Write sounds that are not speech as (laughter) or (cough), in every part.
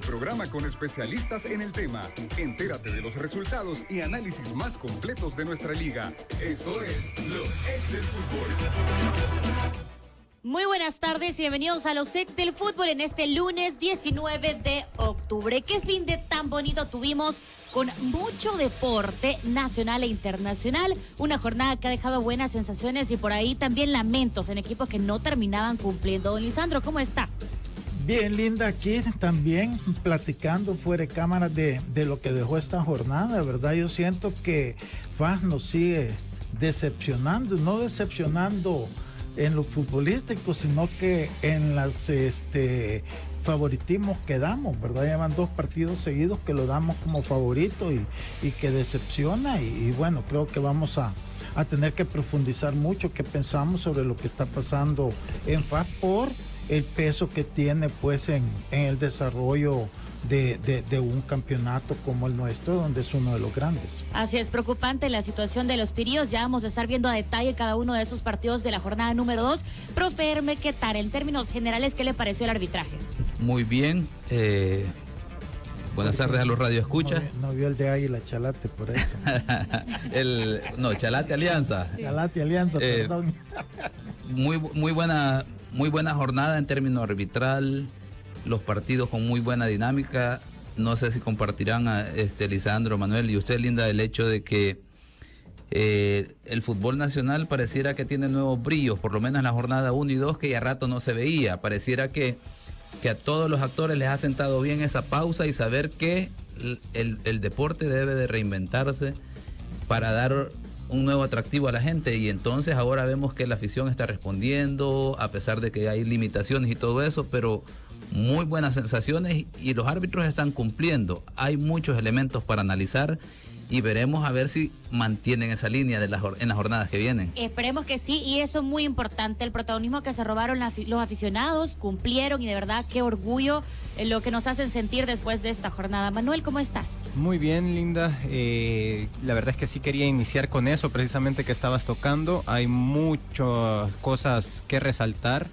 programa con especialistas en el tema. Entérate de los resultados y análisis más completos de nuestra liga. Esto es Los Ex del Fútbol. Muy buenas tardes y bienvenidos a los ex del fútbol en este lunes 19 de octubre. Qué fin de tan bonito tuvimos con mucho deporte nacional e internacional. Una jornada que ha dejado buenas sensaciones y por ahí también lamentos en equipos que no terminaban cumpliendo. Don Lisandro, ¿cómo está? Bien, Linda, aquí también platicando fuera de cámara de, de lo que dejó esta jornada, ¿verdad? Yo siento que FAS nos sigue decepcionando, no decepcionando en lo futbolístico, sino que en las este, favoritismos que damos, ¿verdad? Llevan dos partidos seguidos que lo damos como favorito y, y que decepciona y, bueno, creo que vamos a, a tener que profundizar mucho qué pensamos sobre lo que está pasando en FAS por el peso que tiene pues en, en el desarrollo de, de, de, un campeonato como el nuestro, donde es uno de los grandes. Así es, preocupante la situación de los tiríos. Ya vamos a estar viendo a detalle cada uno de esos partidos de la jornada número 2. Profe Herme, ¿qué tal? En términos generales, ¿qué le pareció el arbitraje? Muy bien. Eh, buenas tardes a los radioescuchas. No, no, vio el de Águila Chalate por eso. (laughs) el, no, Chalate Alianza. Chalate Alianza, eh, perdón. muy, muy, buena, muy buena jornada en términos arbitral los partidos con muy buena dinámica. No sé si compartirán a este Lisandro, Manuel y usted, Linda, el hecho de que eh, el fútbol nacional pareciera que tiene nuevos brillos, por lo menos en la jornada 1 y 2 que ya rato no se veía. Pareciera que, que a todos los actores les ha sentado bien esa pausa y saber que el, el, deporte debe de reinventarse para dar un nuevo atractivo a la gente y entonces ahora vemos que la afición está respondiendo a pesar de que hay limitaciones y todo eso, pero muy buenas sensaciones y los árbitros están cumpliendo. Hay muchos elementos para analizar y veremos a ver si mantienen esa línea de las, en las jornadas que vienen. Esperemos que sí, y eso es muy importante, el protagonismo que se robaron la, los aficionados, cumplieron y de verdad qué orgullo lo que nos hacen sentir después de esta jornada. Manuel, ¿cómo estás? Muy bien, Linda. Eh, la verdad es que sí quería iniciar con eso, precisamente que estabas tocando. Hay muchas cosas que resaltar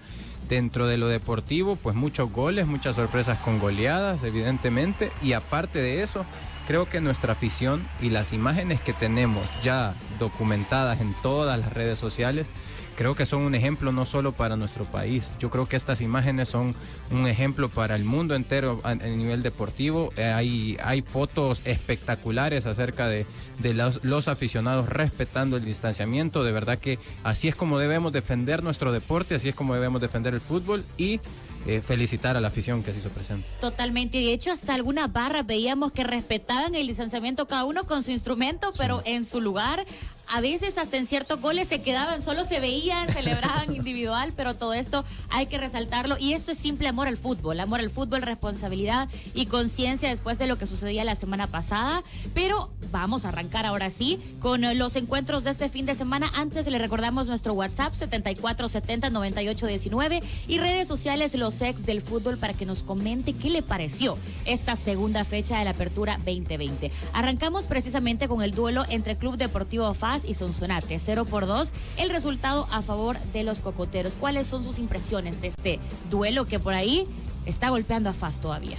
dentro de lo deportivo, pues muchos goles, muchas sorpresas con goleadas, evidentemente, y aparte de eso, creo que nuestra afición y las imágenes que tenemos ya documentadas en todas las redes sociales, creo que son un ejemplo no solo para nuestro país, yo creo que estas imágenes son un ejemplo para el mundo entero a, nivel deportivo. Eh, hay, hay fotos espectaculares acerca de, de los, los, aficionados respetando el distanciamiento. De verdad que así es como debemos defender nuestro deporte, así es como debemos defender el fútbol y eh, felicitar a la afición que se hizo presente. Totalmente. De hecho, hasta algunas barras veíamos que respetaban el distanciamiento cada uno con su instrumento, pero sí. en su lugar. A veces hasta en ciertos goles se quedaban, solo se veían, celebraban (laughs) individual, pero todo esto hay que resaltarlo. Y esto es simple amor al fútbol, amor al fútbol, responsabilidad y conciencia después de lo que sucedía la semana pasada. Pero vamos a arrancar ahora sí con los encuentros de este fin de semana. Antes le recordamos nuestro WhatsApp 74709819 y redes sociales los ex del fútbol para que nos comente qué le pareció esta segunda fecha de la apertura 2020. Arrancamos precisamente con el duelo entre Club Deportivo FAS y Sonsonate, 0 por 2, el resultado a favor de los cocoteros. ¿Cuáles son sus impresiones de este duelo que por ahí está golpeando a FAS todavía?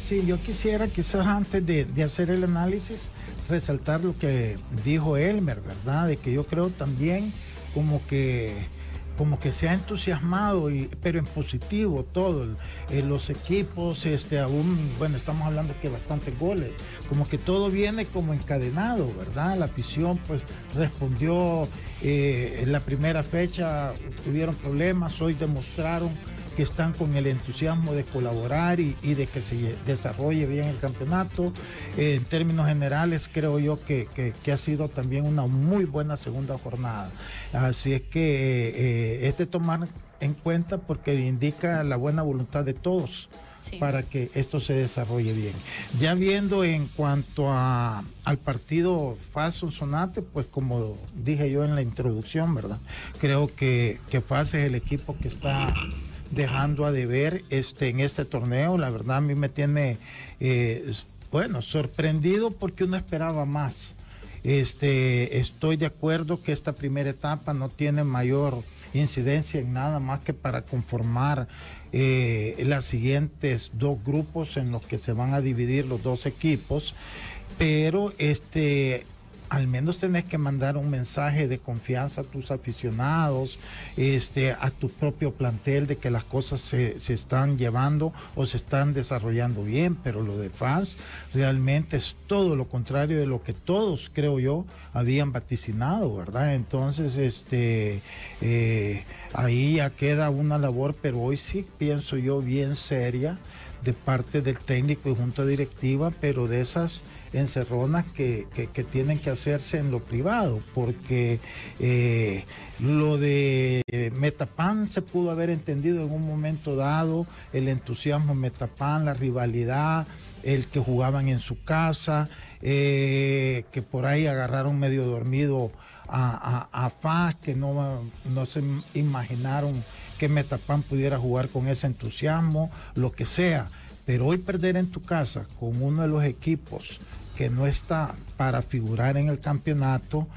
Sí, yo quisiera quizás antes de hacer el análisis resaltar lo que dijo Elmer, ¿verdad? De que yo creo también como que como que se ha entusiasmado, y, pero en positivo todo, eh, los equipos, este, aún, bueno, estamos hablando que bastantes goles, como que todo viene como encadenado, ¿verdad? La afición pues respondió eh, en la primera fecha, tuvieron problemas, hoy demostraron que están con el entusiasmo de colaborar y, y de que se desarrolle bien el campeonato. Eh, en términos generales, creo yo que, que, que, ha sido también una muy buena segunda jornada. Así es que eh, es de tomar en cuenta porque indica la buena voluntad de todos. Sí. para que esto se desarrolle bien. Ya viendo en cuanto a, al partido FAS Sonate, pues como dije yo en la introducción, ¿verdad? Creo que, que FAS es el equipo que está dejando a deber este, en este torneo. La verdad a mí me tiene, eh, bueno, sorprendido porque uno esperaba más. Este, estoy de acuerdo que esta primera etapa no tiene mayor incidencia en nada más que para conformar eh, las siguientes dos grupos en los que se van a dividir los dos equipos, pero este al menos tenés que mandar un mensaje de confianza a tus aficionados, este, a tu propio plantel de que las cosas se, están llevando o se están desarrollando bien, pero lo de FAS realmente es todo lo contrario de lo que todos, creo yo, habían vaticinado, ¿verdad? Entonces, este, eh, ahí ya queda una labor, pero hoy sí pienso yo bien seria de parte del técnico y junta directiva, pero de esas encerronas que, que, tienen que hacerse en lo privado, porque eh, lo de Metapan se pudo haber entendido en un momento dado, el entusiasmo Metapan, la rivalidad, el que jugaban en su casa, eh, que por ahí agarraron medio dormido a, a, Faz, que no, no se imaginaron que Metapan pudiera jugar con ese entusiasmo, lo que sea. Pero hoy perder en tu casa con uno de los equipos que no está para figurar en el campeonato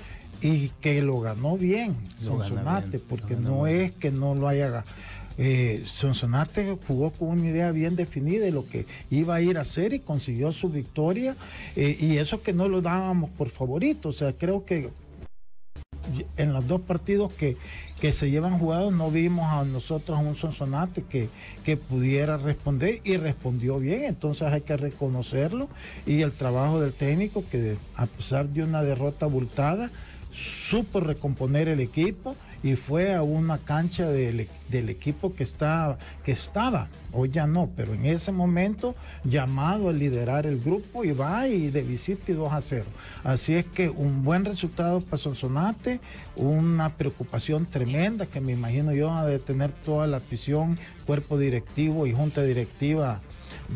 y que lo ganó bien, Sonsonate, porque no es que no lo haya eh, Sonsonate jugó con una idea bien definida de lo que iba a ir a hacer y consiguió su victoria eh, y eso que no lo dábamos por favorito, o sea, creo que en los dos partidos que, que se llevan jugados no vimos a nosotros un Sonsonate que, que pudiera responder y respondió bien, entonces hay que reconocerlo. Y el trabajo del técnico que a pesar de una derrota abultada supo recomponer el equipo y fue a una cancha del, equipo que, está, que estaba, hoy ya no, pero en ese momento llamado a liderar el grupo y va y de visita y 2 a 0. Así es que un buen resultado para Sonsonate, una preocupación tremenda que me imagino yo ha de tener toda la afición, cuerpo directivo y junta directiva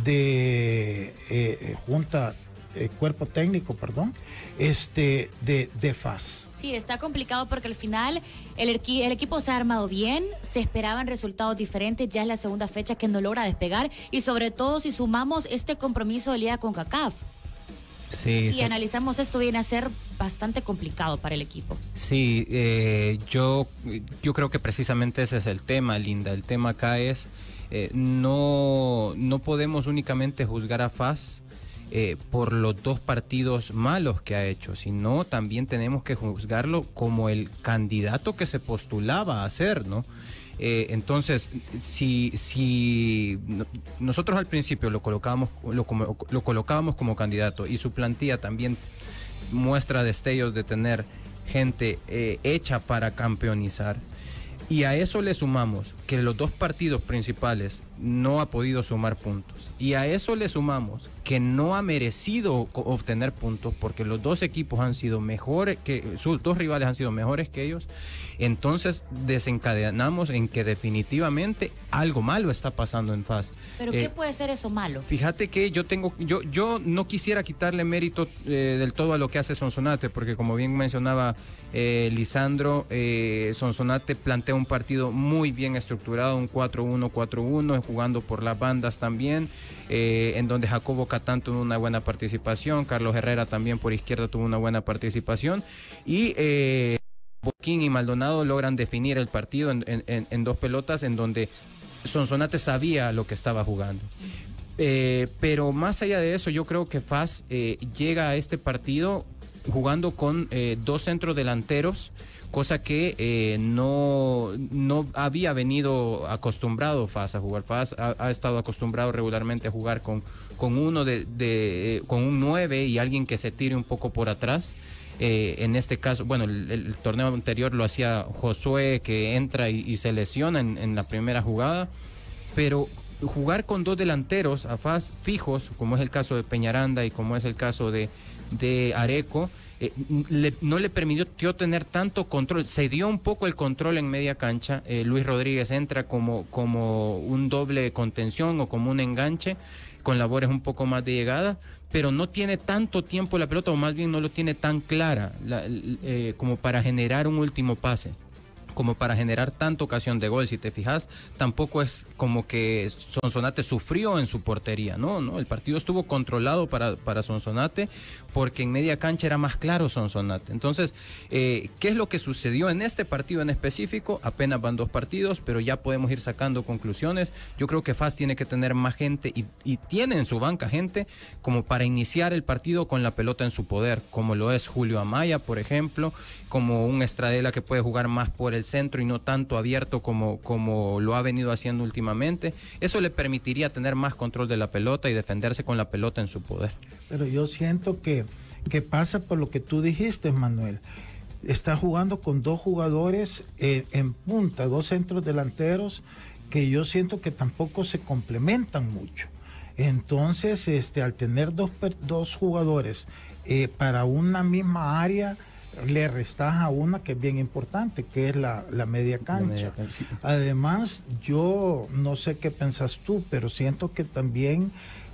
de eh, junta, eh, cuerpo técnico, perdón, este, de, de FAS. Sí, está complicado porque al final el, el, equipo se ha armado bien, se esperaban resultados diferentes, ya es la segunda fecha que no logra despegar y sobre todo si sumamos este compromiso de Liga con CACAF. Sí, y analizamos esto viene a ser bastante complicado para el equipo. Sí, eh, yo, yo creo que precisamente ese es el tema, Linda. El tema acá es, eh, no, no podemos únicamente juzgar a FAS eh, por los dos partidos malos que ha hecho, sino también tenemos que juzgarlo como el candidato que se postulaba a ser, ¿no? Eh, entonces, si, si nosotros al principio lo colocábamos, lo, lo colocábamos como candidato y su plantilla también muestra destellos de tener gente eh, hecha para campeonizar, y a eso le sumamos que los dos partidos principales no ha podido sumar puntos. Y a eso le sumamos que no ha merecido obtener puntos porque los dos equipos han sido mejores, que sus dos rivales han sido mejores que ellos. Entonces desencadenamos en que definitivamente algo malo está pasando en FAS. ¿Pero qué eh, puede ser eso malo? Fíjate que yo tengo, yo, yo no quisiera quitarle mérito eh, del todo a lo que hace Sonsonate, porque como bien mencionaba eh, Lisandro, Sonsonate plantea un partido muy bien estructurado, un 4-1, 4-1, jugando por las bandas también, en donde Jacobo Catán tuvo una buena participación, Carlos Herrera también por izquierda tuvo una buena participación y Boquín y Maldonado logran definir el partido en, dos pelotas en donde Sonsonate sabía lo que estaba jugando. Eh, pero más allá de eso, yo creo que Faz eh, llega a este partido jugando con eh, dos centros delanteros, cosa que no, no había venido acostumbrado Faz a jugar. Faz ha, estado acostumbrado regularmente a jugar con, con uno de, con un 9 y alguien que se tire un poco por atrás. Eh, en este caso, bueno, el, torneo anterior lo hacía Josué, que entra y, se lesiona en, la primera jugada, pero jugar con dos delanteros a faz fijos, como es el caso de Peñaranda y como es el caso de, de Areco, eh, no le permitió tener tanto control, se dio un poco el control en media cancha, eh, Luis Rodríguez entra como, como un doble contención o como un enganche, con labores un poco más de llegada, pero no tiene tanto tiempo la pelota, o más bien no lo tiene tan clara eh, como para generar un último pase como para generar tanta ocasión de gol. Si te fijas, tampoco es como que Sonsonate sufrió en su portería, no, no, el partido estuvo controlado para, para Sonsonate porque en media cancha era más claro Sonsonate. Entonces, eh, ¿qué es lo que sucedió en este partido en específico? Apenas van dos partidos, pero ya podemos ir sacando conclusiones. Yo creo que FAS tiene que tener más gente y, y tiene en su banca gente como para iniciar el partido con la pelota en su poder, como lo es Julio Amaya, por ejemplo, como un Estradela que puede jugar más por el centro y no tanto abierto como, como lo ha venido haciendo últimamente. Eso le permitiría tener más control de la pelota y defenderse con la pelota en su poder. Pero yo siento que, que pasa por lo que tú dijiste, Manuel. Está jugando con dos jugadores eh, en punta, dos centros delanteros que yo siento que tampoco se complementan mucho. Entonces, este, al tener dos, dos jugadores eh, para una misma área, le restas a una que es bien importante, que es la, la media cancha. La media cancha sí. Además, yo no sé qué pensas tú, pero siento que también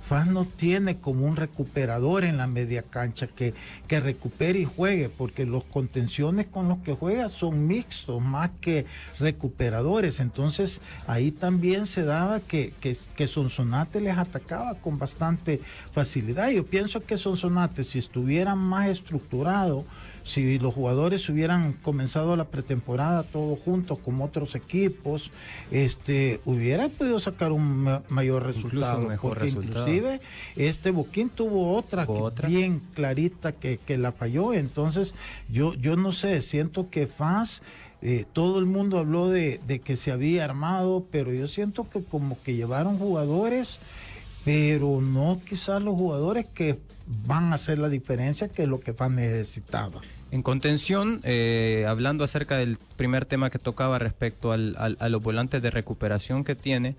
FAS no tiene como un recuperador en la media cancha que, que recupere y juegue, porque los contenciones con los que juega son mixtos, más que recuperadores. Entonces ahí también se daba que, que, que Sonsonate les atacaba con bastante facilidad. Yo pienso que Sonsonate, si estuviera más estructurado, si los jugadores hubieran comenzado la pretemporada todos juntos como otros equipos, este, hubiera podido sacar un mayor resultado. Un mejor resultado. Inclusive este Boquín tuvo otra, ¿Otra? bien clarita que, que, la falló. Entonces, yo, yo no sé, siento que FAS. Eh, todo el mundo habló de, de, que se había armado, pero yo siento que como que llevaron jugadores, pero no quizás los jugadores que van a hacer la diferencia que es lo que FAS necesitaba. En contención, eh, hablando acerca del primer tema que tocaba respecto al, a los volantes de recuperación que tiene,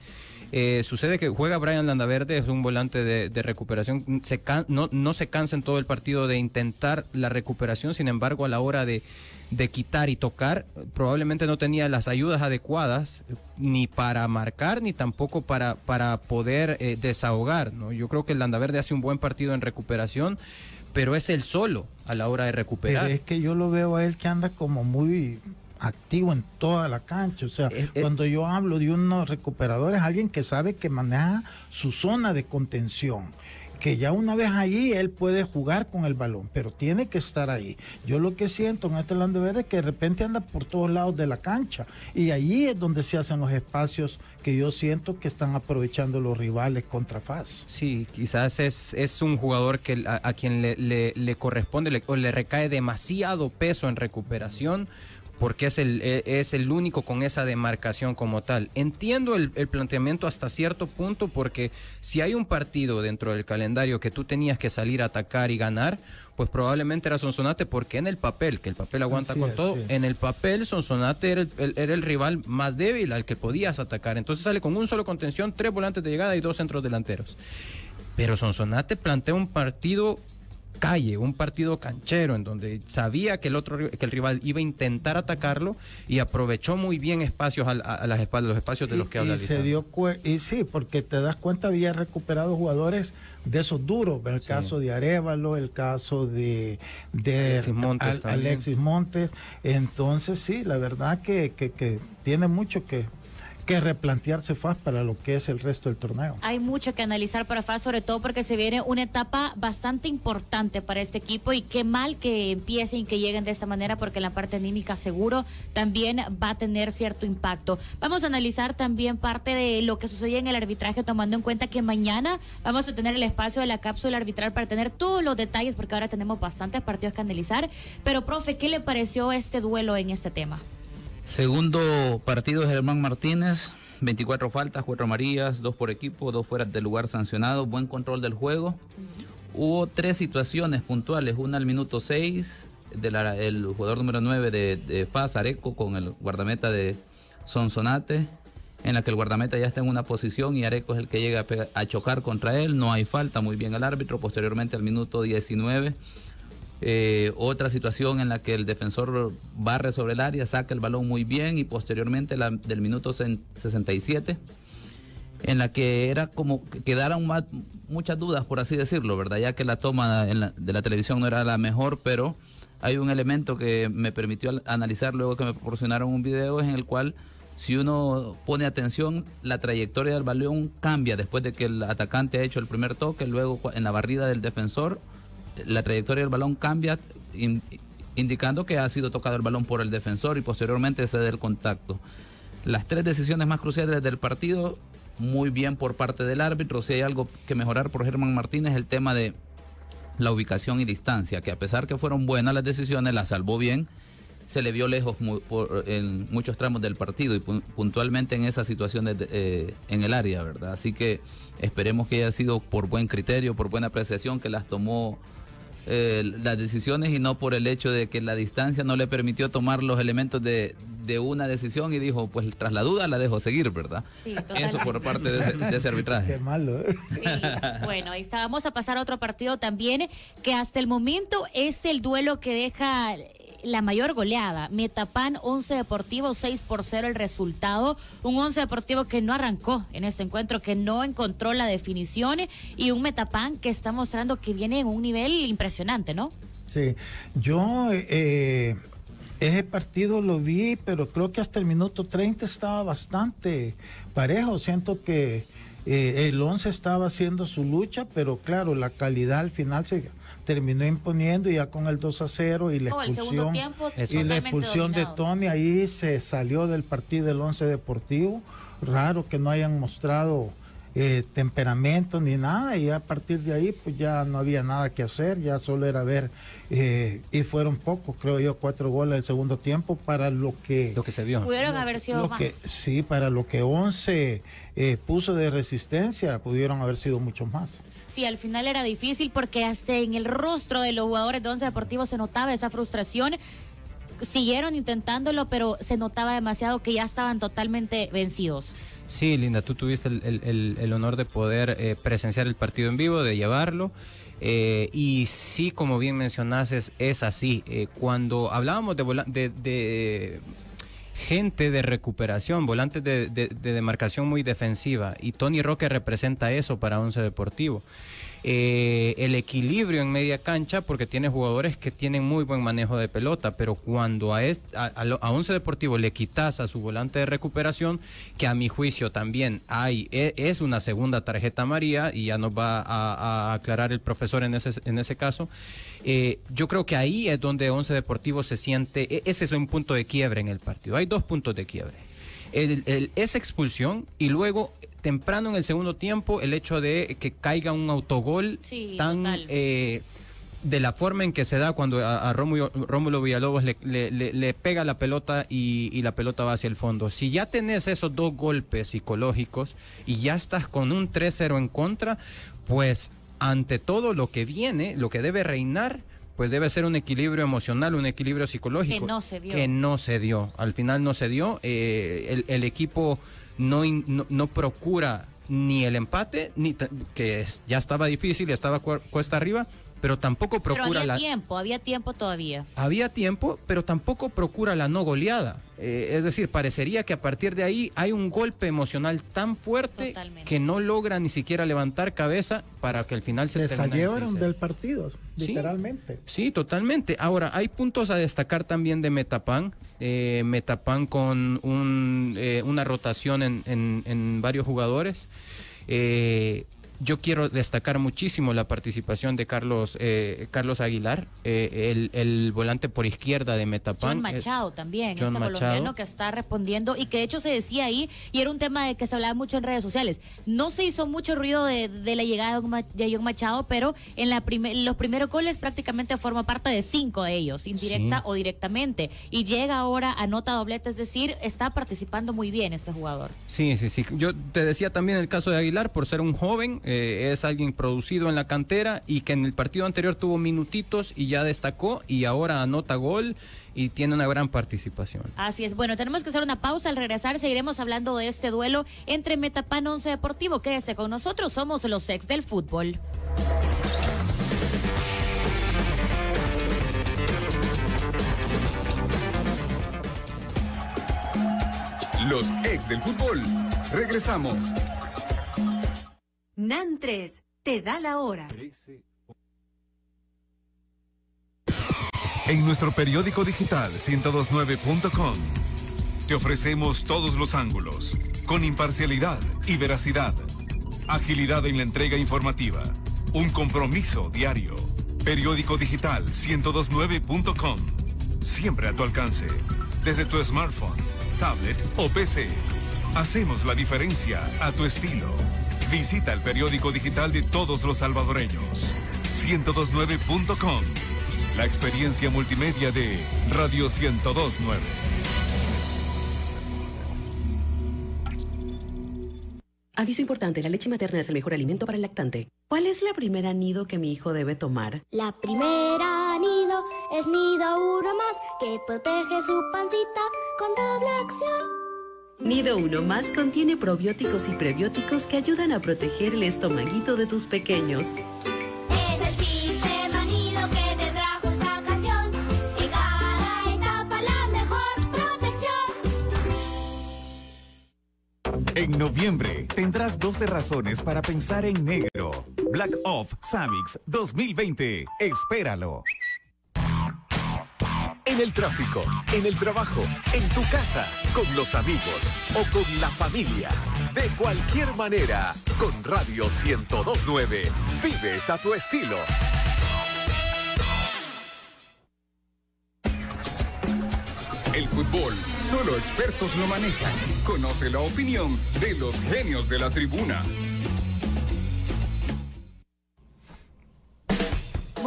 eh, sucede que juega Brian Landaverde, es un volante de, de recuperación, se can, no, no, se cansa en todo el partido de intentar la recuperación, sin embargo a la hora de, de quitar y tocar, probablemente no tenía las ayudas adecuadas ni para marcar ni tampoco para, para poder eh, desahogar. ¿no? Yo creo que Landaverde hace un buen partido en recuperación pero es el solo a la hora de recuperar. Pero es que yo lo veo a él que anda como muy activo en toda la cancha. O sea, es, cuando yo hablo de unos recuperadores, alguien que sabe que maneja su zona de contención que ya una vez allí él puede jugar con el balón, pero tiene que estar ahí. Yo lo que siento en este Lando Verde es que de repente anda por todos lados de la cancha y allí es donde se hacen los espacios que yo siento que están aprovechando los rivales contra FAS. Sí, quizás es, es un jugador que a, quien le, le, corresponde o le recae demasiado peso en recuperación porque es el, es el único con esa demarcación como tal. Entiendo el, el, planteamiento hasta cierto punto porque si hay un partido dentro del calendario que tú tenías que salir a atacar y ganar, pues probablemente era Sonsonate porque en el papel, que el papel aguanta con todo, sí. en el papel Sonsonate era el, era el, rival más débil al que podías atacar. Entonces sale con un solo contención, tres volantes de llegada y dos centros delanteros. Pero Sonsonate plantea un partido calle, un partido canchero en donde sabía que el otro que el rival iba a intentar atacarlo y aprovechó muy bien espacios a, a las espaldas, los espacios de y, los que habla y se dio y sí, porque te das cuenta había recuperado jugadores de esos duros, el sí. caso de Arevalo, el caso de, de Alexis, Montes, Al, Alexis Montes, entonces sí, la verdad que, que, que tiene mucho que que replantearse FAS para lo que es el resto del torneo. Hay mucho que analizar para FAS, sobre todo porque se viene una etapa bastante importante para este equipo y qué mal que empiecen y que lleguen de esta manera porque la parte anímica seguro también va a tener cierto impacto. Vamos a analizar también parte de lo que sucede en el arbitraje tomando en cuenta que mañana vamos a tener el espacio de la cápsula arbitral para tener todos los detalles porque ahora tenemos bastantes partidos que analizar. Pero, profe, ¿qué le pareció este duelo en este tema? Segundo partido de Germán Martínez, 24 faltas, 4 amarillas, 2 por equipo, 2 fuera del lugar sancionado, buen control del juego. Hubo tres situaciones puntuales, una al minuto 6 del jugador número 9 de, de Paz, Areco, con el guardameta de Sonsonate, en la que el guardameta ya está en una posición y Areco es el que llega a, a chocar contra él, no hay falta, muy bien el árbitro, posteriormente al minuto 19 eh, otra situación en la que el defensor barre sobre el área, saca el balón muy bien y posteriormente la, del minuto 67, en la que era como que quedaron muchas dudas, por así decirlo, ¿verdad? Ya que la toma de la televisión no era la mejor, pero hay un elemento que me permitió analizar luego que me proporcionaron un video en el cual si uno pone atención, la trayectoria del balón cambia después de que el atacante ha hecho el primer toque, luego en la barrida del defensor, la trayectoria del balón cambia, indicando que ha sido tocado el balón por el defensor y posteriormente se da el contacto. Las tres decisiones más cruciales del partido, muy bien por parte del árbitro. Si hay algo que mejorar por Germán Martínez, el tema de la ubicación y distancia, que a pesar que fueron buenas las decisiones, las salvó bien se le vio lejos en muchos tramos del partido y puntualmente en esas situaciones eh, en el área, ¿verdad? Así que esperemos que haya sido por buen criterio, por buena apreciación, que las tomó eh, las decisiones y no por el hecho de que la distancia no le permitió tomar los elementos de, una decisión y dijo, pues tras la duda la dejo seguir, ¿verdad? Eso por parte de, ese arbitraje. Qué malo. ¿eh? Bueno, ahí está. Vamos a pasar a otro partido también, que hasta el momento es el duelo que deja la mayor goleada. Metapan 11 Deportivo 6 por 0 el resultado. Un 11 Deportivo que no arrancó en este encuentro, que no encontró la definición y un Metapan que está mostrando que viene en un nivel impresionante, ¿no? Sí, yo eh, ese partido lo vi, pero creo que hasta el minuto 30 estaba bastante parejo. Siento que eh, el 11 estaba haciendo su lucha, pero claro, la calidad al final se terminó imponiendo ya con el 2 a 0 y la expulsión, y la expulsión de Tony, ahí se salió del partido del 11 Deportivo. Raro que no hayan mostrado eh, temperamento ni nada y a partir de ahí pues ya no había nada que hacer, ya solo era ver eh, y fueron pocos, creo yo, cuatro goles en el segundo tiempo para lo que... Lo que se vio. Pudieron haber sido más. sí, para lo que 11 eh, puso de resistencia, pudieron haber sido muchos más sí, al final era difícil porque hasta en el rostro de los jugadores de Once Deportivo se notaba esa frustración. Siguieron intentándolo, pero se notaba demasiado que ya estaban totalmente vencidos. Sí, Linda, tú tuviste el, honor de poder eh, presenciar el partido en vivo, de llevarlo. Eh, y sí, como bien mencionaste, es, así. Eh, cuando hablábamos de, de, gente de recuperación, volantes de, demarcación muy defensiva. Y Tony Roque representa eso para Once Deportivo. Eh, el equilibrio en media cancha porque tiene jugadores que tienen muy buen manejo de pelota, pero cuando a, Once Deportivo le quitas a su volante de recuperación, que a mi juicio también hay, e, es una segunda tarjeta María, y ya nos va a, aclarar el profesor en ese, en ese caso, eh, yo creo que ahí es donde Once Deportivo se siente, e, ese es un punto de quiebre en el partido. Hay dos puntos de quiebre. esa expulsión y luego temprano en el segundo tiempo el hecho de que caiga un autogol tan eh, de la forma en que se da cuando a, Rómulo, Villalobos le, pega la pelota y, y, la pelota va hacia el fondo. Si ya tenés esos dos golpes psicológicos y ya estás con un 3-0 en contra, pues ante todo lo que viene, lo que debe reinar, pues debe ser un equilibrio emocional, un equilibrio psicológico. Que no se dio. Que no se dio. Al final no se dio. Eh, el, equipo no, no, procura ni el empate, ni que ya estaba difícil, estaba cuesta arriba, pero tampoco procura había tiempo, había tiempo todavía. Había tiempo, pero tampoco procura la no goleada. Eh, es decir, parecería que a partir de ahí hay un golpe emocional tan fuerte que no logra ni siquiera levantar cabeza para que al final se salieron del partido, literalmente. Sí, totalmente. Ahora, hay puntos a destacar también de Metapan. Eh, Metapan con un, eh, una rotación en, en, en varios jugadores. Eh, yo quiero destacar muchísimo la participación de Carlos eh, Carlos Aguilar, eh, el, volante por izquierda de Metapan. John Machado también, este colombiano que está respondiendo y que de hecho se decía ahí, y era un tema de que se hablaba mucho en redes sociales. No se hizo mucho ruido de, la llegada de John Machado, pero en la los primeros goles prácticamente forma parte de cinco de ellos, indirecta o directamente. Y llega ahora, anota doblete, es decir, está participando muy bien este jugador. Sí, sí, sí. Yo te decía también el caso de Aguilar, por ser un joven, eh, es alguien producido en la cantera y que en el partido anterior tuvo minutitos y ya destacó y ahora anota gol y tiene una gran participación. Así es. Bueno, tenemos que hacer una pausa. Al regresar seguiremos hablando de este duelo entre Metapan 11 Deportivo. Quédese con nosotros. Somos los ex del fútbol. Los ex del fútbol. Regresamos. NAN 3 te da la hora. En nuestro periódico digital 1029.com te ofrecemos todos los ángulos, con imparcialidad y veracidad, agilidad en la entrega informativa, un compromiso diario. Periódico digital 1029.com, siempre a tu alcance, desde tu smartphone, tablet o PC. Hacemos la diferencia a tu estilo. Visita el periódico digital de todos los salvadoreños. 1029.com. La experiencia multimedia de Radio 1029. Aviso importante, la leche materna es el mejor alimento para el lactante. ¿Cuál es la primera nido que mi hijo debe tomar? La primera nido es nido uno más que protege su pancita con doble acción. Nido Uno Más contiene probióticos y prebióticos que ayudan a proteger el estomaguito de tus pequeños. Es el sistema nido que te trajo esta canción. En cada etapa la mejor protección. En noviembre tendrás 12 razones para pensar en negro. Black Off Samix 2020. Espéralo. En el tráfico, en el trabajo, en tu casa, con los amigos o con la familia. De cualquier manera, con Radio 1029. Vives a tu estilo. El fútbol, solo expertos lo manejan. Conoce la opinión de los genios de la tribuna.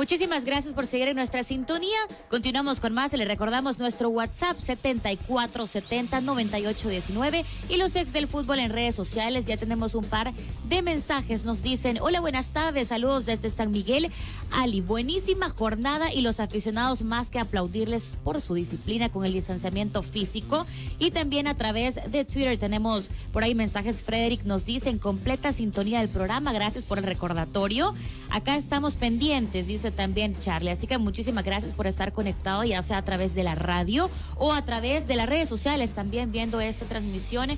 Muchísimas gracias por seguir en nuestra sintonía. Continuamos con más. Le recordamos nuestro WhatsApp 74709819 y los ex del fútbol en redes sociales. Ya tenemos un par de mensajes. Nos dicen, hola, buenas tardes, saludos desde San Miguel. Ali, buenísima jornada y los aficionados más que aplaudirles por su disciplina con el distanciamiento físico. Y también a través de Twitter tenemos por ahí mensajes. Frederick nos dice en completa sintonía del programa. Gracias por el recordatorio. Acá estamos pendientes, dice también Charlie. Así que muchísimas gracias por estar conectado, ya sea a través de la radio o a través de las redes sociales, también viendo esta transmisión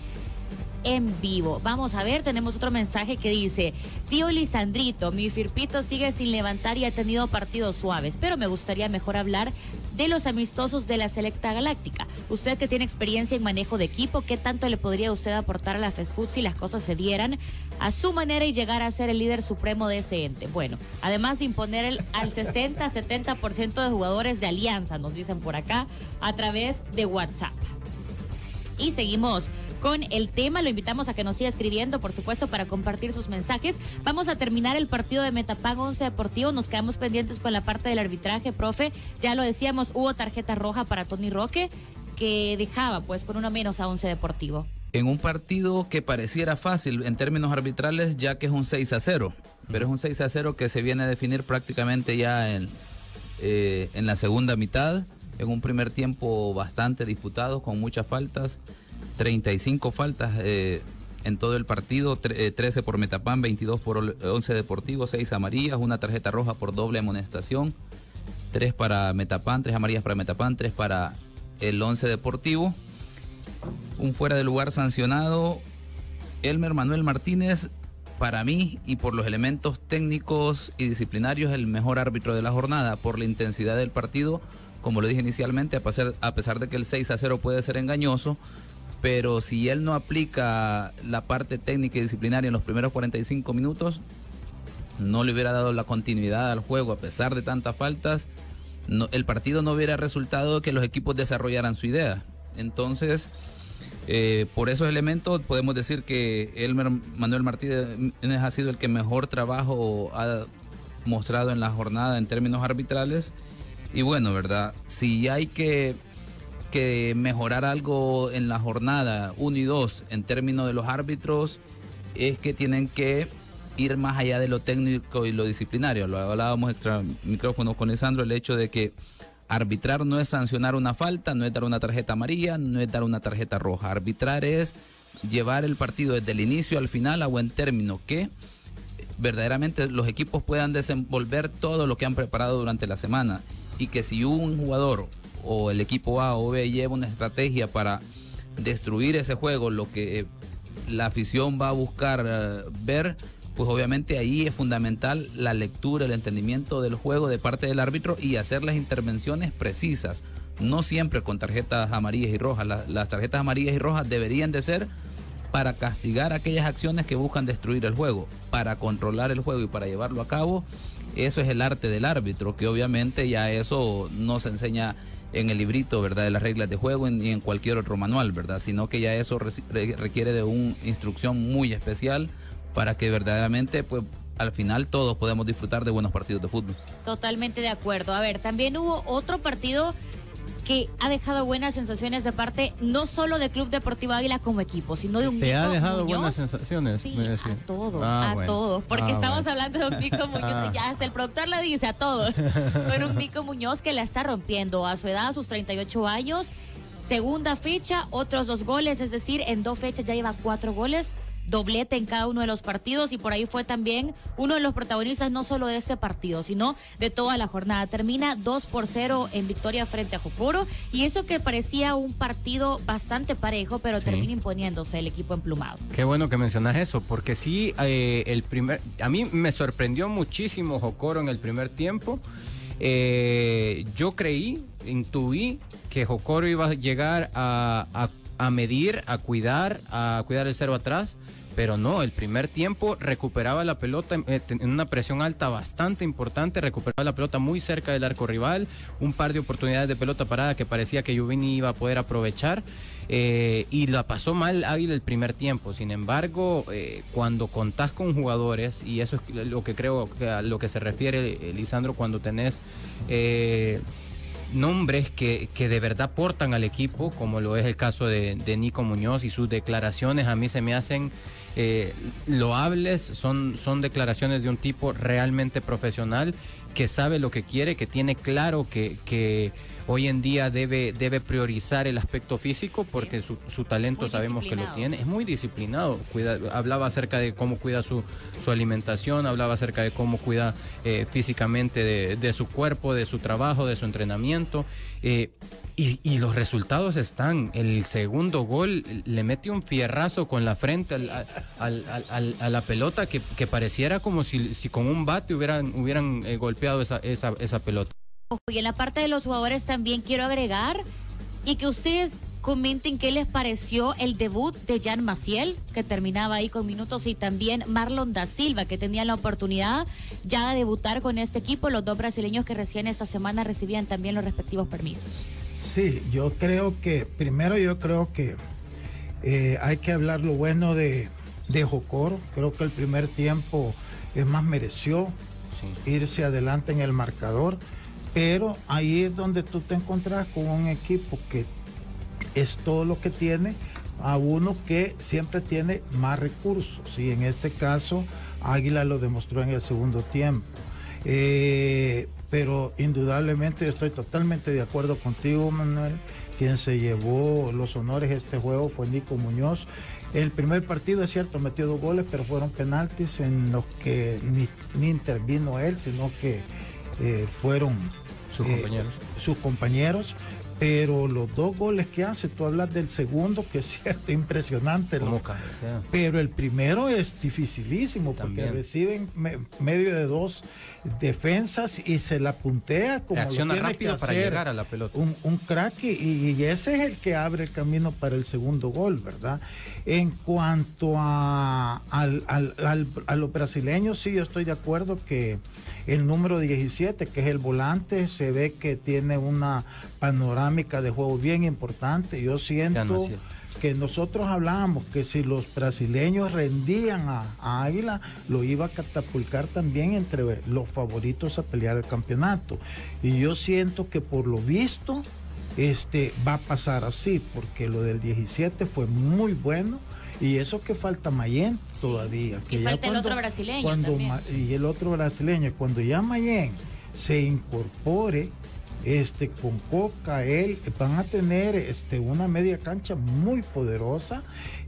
en vivo. Vamos a ver, tenemos otro mensaje que dice, tío Lisandrito, mi Firpito sigue sin levantar y ha tenido partidos suaves, pero me gustaría mejor hablar de los amistosos de la Selecta Galáctica. Usted que tiene experiencia en manejo de equipo, ¿qué tanto le podría usted aportar a la Food si las cosas se dieran a su manera y llegar a ser el líder supremo de ese ente? Bueno, además de imponer el, al 60-70% de jugadores de alianza, nos dicen por acá, a través de WhatsApp. Y seguimos con el tema. Lo invitamos a que nos siga escribiendo, por supuesto, para compartir sus mensajes. Vamos a terminar el partido de Metapag 11 Deportivo. Nos quedamos pendientes con la parte del arbitraje, profe. Ya lo decíamos, hubo tarjeta roja para Tony Roque que dejaba pues por uno menos a 11 Deportivo. En un partido que pareciera fácil en términos arbitrales, ya que es un 6 a 0, pero es un 6 a 0 que se viene a definir prácticamente ya en, eh, en la segunda mitad, en un primer tiempo bastante disputado, con muchas faltas, 35 faltas eh, en todo el partido, tre- eh, 13 por Metapan, 22 por Ol- 11 Deportivo, 6 amarillas, una tarjeta roja por doble amonestación, 3 para Metapan, 3 amarillas para Metapan, 3 para el 11 Deportivo. Un fuera de lugar sancionado, Elmer Manuel Martínez, para mí y por los elementos técnicos y disciplinarios, el mejor árbitro de la jornada, por la intensidad del partido, como lo dije inicialmente, a pesar, a pesar de que el 6 a 0 puede ser engañoso, pero si él no aplica la parte técnica y disciplinaria en los primeros 45 minutos, no le hubiera dado la continuidad al juego a pesar de tantas faltas, el partido no hubiera resultado que los equipos desarrollaran su idea. Entonces, eh, por esos elementos podemos decir que Elmer Manuel Martínez ha sido el que mejor trabajo ha mostrado en la jornada en términos arbitrales. Y bueno, ¿verdad? Si hay que, que mejorar algo en la jornada 1 y 2 en términos de los árbitros, es que tienen que ir más allá de lo técnico y lo disciplinario. Lo hablábamos extra micrófono con Lisandro, el hecho de que arbitrar no es sancionar una falta, no es dar una tarjeta amarilla, no es dar una tarjeta roja. Arbitrar es llevar el partido desde el inicio al final a buen término, que verdaderamente los equipos puedan desenvolver todo lo que han preparado durante la semana y que si un jugador o el equipo A o B lleva una estrategia para destruir ese juego, lo que eh, la afición va a buscar eh, ver, pues obviamente ahí es fundamental la lectura, el entendimiento del juego de parte del árbitro y hacer las intervenciones precisas, no siempre con tarjetas amarillas y rojas. La- las tarjetas amarillas y rojas deberían de ser para castigar aquellas acciones que buscan destruir el juego, para controlar el juego y para llevarlo a cabo. Eso es el arte del árbitro, que obviamente ya eso no se enseña en el librito, ¿verdad? De las reglas de juego ni en cualquier otro manual, ¿verdad? Sino que ya eso requiere de una instrucción muy especial para que verdaderamente, pues, al final todos podemos disfrutar de buenos partidos de fútbol. Totalmente de acuerdo. A ver, también hubo otro partido que ha dejado buenas sensaciones de parte no solo de Club Deportivo Águila como equipo, sino de un ¿Te ha dejado Muñoz. buenas sensaciones? Sí, me a todos, Ah, a bueno. todos, porque Ah, estamos bueno. hablando de un Nico Muñoz, Ah. ya hasta el productor le dice a todos, pero un Nico Muñoz que la está rompiendo a su edad, a sus 38 años, segunda fecha, otros dos goles, es decir, en dos fechas ya lleva cuatro goles, doblete en cada uno de los partidos y por ahí fue también uno de los protagonistas no solo de este partido, sino de toda la jornada. Termina 2 por 0 en victoria frente a Jocoro y eso que parecía un partido bastante parejo, pero Sí. termina imponiéndose el equipo emplumado. Qué bueno que mencionas eso, porque sí, eh, el primer, a mí me sorprendió muchísimo Jocoro en el primer tiempo. Eh, yo creí, intuí que Jocoro iba a llegar a, a- a medir, a cuidar, a cuidar el cero atrás, pero no, el primer tiempo recuperaba la pelota en, en una presión alta bastante importante, recuperaba la pelota muy cerca del arco rival, un par de oportunidades de pelota parada que parecía que Juvini iba a poder aprovechar. eh, y la pasó mal Águila el primer tiempo. Sin embargo, eh, cuando contás con jugadores, y eso es lo que creo que a lo que se refiere eh, Lisandro, cuando tenés eh, nombres que, que de verdad aportan al equipo, como lo es el caso de, de Nico Muñoz y sus declaraciones a mí se me hacen eh, loables, son, son declaraciones de un tipo realmente profesional que sabe lo que quiere, que tiene claro que, que hoy en día debe, debe priorizar el aspecto físico porque su, su talento Muy sabemos que lo tiene. Es muy disciplinado. Cuida, hablaba acerca de cómo cuida su, su alimentación, hablaba acerca de cómo cuida eh, físicamente de, de su cuerpo, de su trabajo, de su entrenamiento. eh, y, y los resultados están. El segundo gol le mete un fierrazo con la frente al- al- al- al- a la pelota que, que pareciera como si, si con un bate hubieran, hubieran eh, golpeado esa, esa, esa pelota. Y en la parte de los jugadores también quiero agregar y que ustedes comenten qué les pareció el debut de Jan Maciel, que terminaba ahí con minutos, y también Marlon da Silva, que tenía la oportunidad ya de debutar con este equipo, los dos brasileños que recién esta semana recibían también los respectivos permisos. Sí, yo creo que, primero yo creo que eh, hay que hablar lo bueno de, de Jocoro. Creo que el primer tiempo es más mereció irse adelante en el marcador, pero ahí es donde tú te encontrás con un equipo que es todo lo que tiene a uno que siempre tiene más recursos y en este caso Águila lo demostró en el segundo tiempo. Eh, pero indudablemente yo estoy totalmente de acuerdo contigo, Manuel. Quien se llevó los honores de este juego fue Nico Muñoz. El primer partido, es cierto, metió dos goles, pero fueron penaltis en los que ni, ni intervino él, sino que eh, fueron Sus eh, compañeros. sus compañeros. Pero los dos goles que hace, tú hablas del segundo, que es (laughs) cierto, impresionante. ¿no? Pero el primero es dificilísimo porque reciben me- medio de dos defensas y se la puntea como lo Reacciona tiene rápido que para llegar a la pelota. Un, un crack y, y ese es el que abre el camino para el segundo gol, ¿verdad? En cuanto a, al- al- al- a los brasileños, sí, yo estoy de acuerdo que el número 17, que es el volante, se ve que tiene una panorámica de juego bien importante. Yo siento que nosotros hablábamos que si los brasileños rendían a, a Águila, lo iba a catapultar también entre los favoritos a pelear el campeonato. Y yo siento que por lo visto este, va a pasar así, porque lo del 17 fue muy bueno. Y eso que falta Mayen todavía. Y que ya falta el otro brasileño cuando. Ma- y el otro brasileño, cuando ya Mayen se incorpore, este, con Coca, él, van a tener este, una media cancha muy poderosa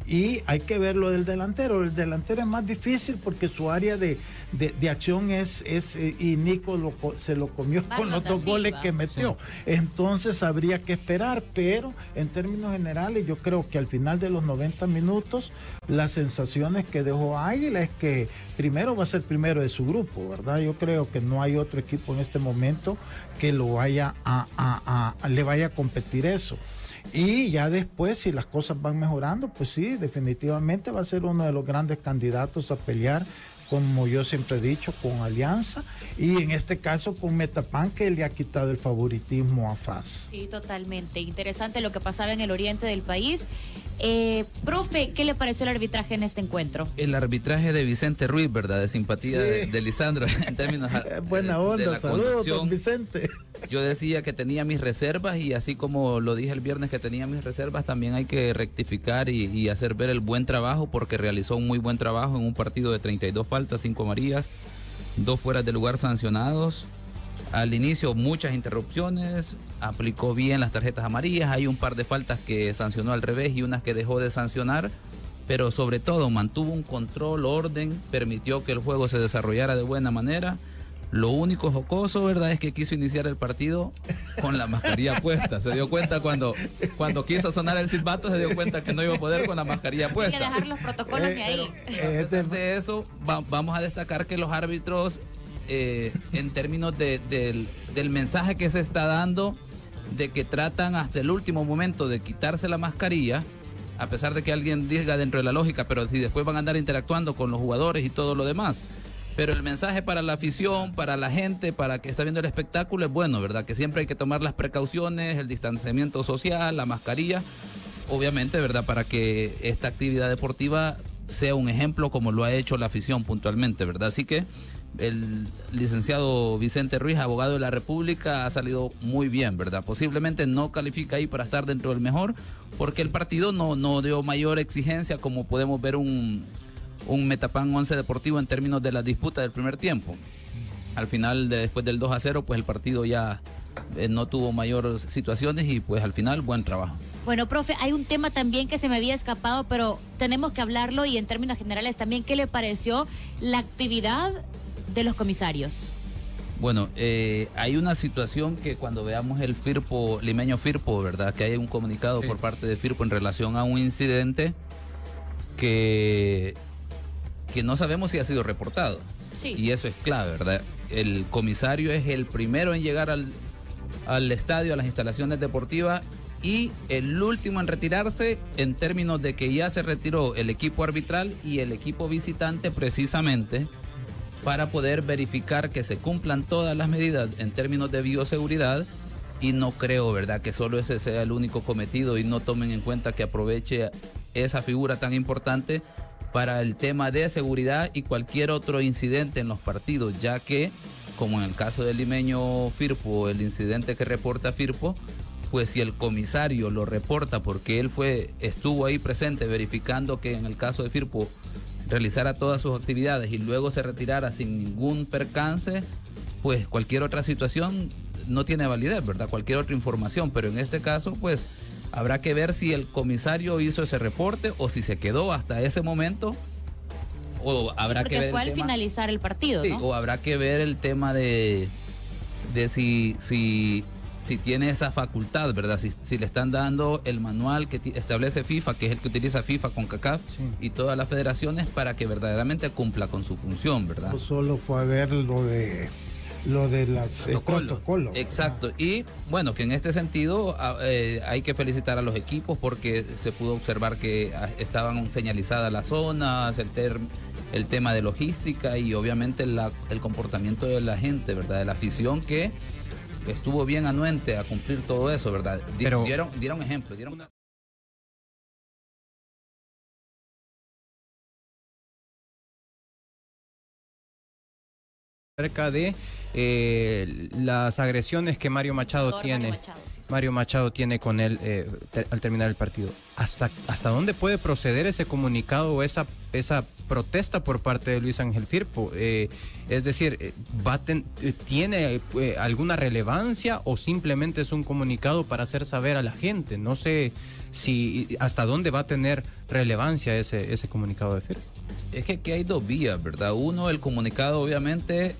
y hay que ver lo del delantero. El delantero es más difícil porque su área de, de- de acción es, es eh, y Nico lo co- se lo comió con los dos goles que metió. Entonces habría que esperar, pero en términos generales yo creo que al final de los 90 minutos las sensaciones que dejó Águila es que primero va a ser primero de su grupo, ¿verdad? Yo creo que no hay otro equipo en este momento que lo vaya a, a- a- le vaya a competir eso. Y ya después, si las cosas van mejorando, pues sí, definitivamente va a ser uno de los grandes candidatos a pelear, como yo siempre he dicho, con Alianza y en este caso con Metapan, que le ha quitado el favoritismo a FAS. Sí, totalmente. Interesante lo que pasaba en el oriente del país. Eh, profe, ¿qué le pareció el arbitraje en este encuentro? El arbitraje de Vicente Ruiz, ¿verdad? De simpatía Sí. de, de Lisandro en términos (laughs) Eh, Buena de- de onda, la saludos, Vicente. Yo decía que tenía mis reservas y así como lo dije el viernes que tenía mis reservas, también hay que rectificar y, hacer ver el buen trabajo porque realizó un muy buen trabajo en un partido de 32 faltas, 5 amarillas, dos fueras de lugar sancionados. Al inicio muchas interrupciones, aplicó bien las tarjetas amarillas, hay un par de faltas que sancionó al revés y unas que dejó de sancionar, pero sobre todo mantuvo un control, orden, permitió que el juego se desarrollara de buena manera. Lo único jocoso, ¿verdad? Es que quiso iniciar el partido con la mascarilla puesta. Se dio cuenta cuando, cuando quiso sonar el silbato, se dio cuenta que no iba a poder con la mascarilla Hay que puesta. dejar los protocolos de ahí. Eh, A pesar de eso, va- vamos a destacar que los árbitros, eh, en términos de- del, del mensaje que se está dando, de que tratan hasta el último momento de quitarse la mascarilla, a pesar de que alguien diga dentro de la lógica, pero si después van a andar interactuando con los jugadores y todo lo demás. Pero el mensaje para la afición, para la gente, para que está viendo el espectáculo es bueno, ¿verdad? Que siempre hay que tomar las precauciones, el distanciamiento social, la mascarilla, obviamente, ¿verdad? Para que esta actividad deportiva sea un ejemplo como lo ha hecho la afición puntualmente, ¿verdad? Así que el licenciado Vicente Ruiz, abogado de la República, ha salido muy bien, ¿verdad? Posiblemente no califica ahí para estar dentro del mejor, porque el partido no, no dio mayor exigencia como podemos ver un, un Metapan 11 Deportivo en términos de la disputa del primer tiempo. Al final, de- después del 2 a 0, pues el partido ya eh, no tuvo mayores situaciones y pues al final buen trabajo. Bueno, profe, hay un tema también que se me había escapado, pero tenemos que hablarlo y en términos generales también, ¿qué le pareció la actividad de los comisarios? Bueno, eh, hay una situación que cuando veamos el FIRPO, limeño FIRPO, ¿verdad? Que hay un comunicado por parte de FIRPO en relación a un incidente que, que no sabemos si ha sido reportado. Sí. Y eso es clave, ¿verdad? El comisario es el primero en llegar al, al estadio, a las instalaciones deportivas y el último en retirarse en términos de que ya se retiró el equipo arbitral y el equipo visitante precisamente para poder verificar que se cumplan todas las medidas en términos de bioseguridad y no creo, ¿verdad?, que solo ese sea el único cometido y no tomen en cuenta que aproveche esa figura tan importante para el tema de seguridad y cualquier otro incidente en los partidos, ya que, como en el caso del limeño Firpo, el incidente que reporta Firpo, pues si el comisario lo reporta porque él fue, estuvo ahí presente verificando que en el caso de Firpo realizara todas sus actividades y luego se retirara sin ningún percance, pues cualquier otra situación no tiene validez, ¿verdad? Cualquier otra información, pero en este caso, pues habrá que ver si el comisario hizo ese reporte o si se quedó hasta ese momento o habrá Porque que ver fue el al tema- finalizar el partido, Sí, ¿no? o habrá que ver el tema de, de si, si, si tiene esa facultad, ¿verdad? Si, si le están dando el manual que establece FIFA, que es el que utiliza FIFA con CACAF y todas las federaciones para que verdaderamente cumpla con su función, ¿verdad? Pues solo fue a ver lo de lo de las protocolo. Exacto. Y bueno, que en este sentido eh, hay que felicitar a los equipos porque se pudo observar que ah, estaban señalizadas las zonas, el, ter- el tema de logística y obviamente la- el comportamiento de la gente, ¿verdad? De la afición que estuvo bien anuente a cumplir todo eso, ¿verdad? Di- Pero- dieron, dieron ejemplo, dieron una- acerca de eh, las agresiones que Mario Machado tiene. Mario Machado. Mario Machado tiene con él eh, te- al terminar el partido. ¿Hasta, ¿Hasta dónde puede proceder ese comunicado o esa, esa protesta por parte de Luis Ángel Firpo? Eh, es decir, eh, ¿va ten- eh, ¿tiene eh, alguna relevancia o simplemente es un comunicado para hacer saber a la gente? No sé si hasta dónde va a tener relevancia ese, ese comunicado de Firpo. Es que aquí hay dos vías, ¿verdad? Uno, el comunicado, obviamente,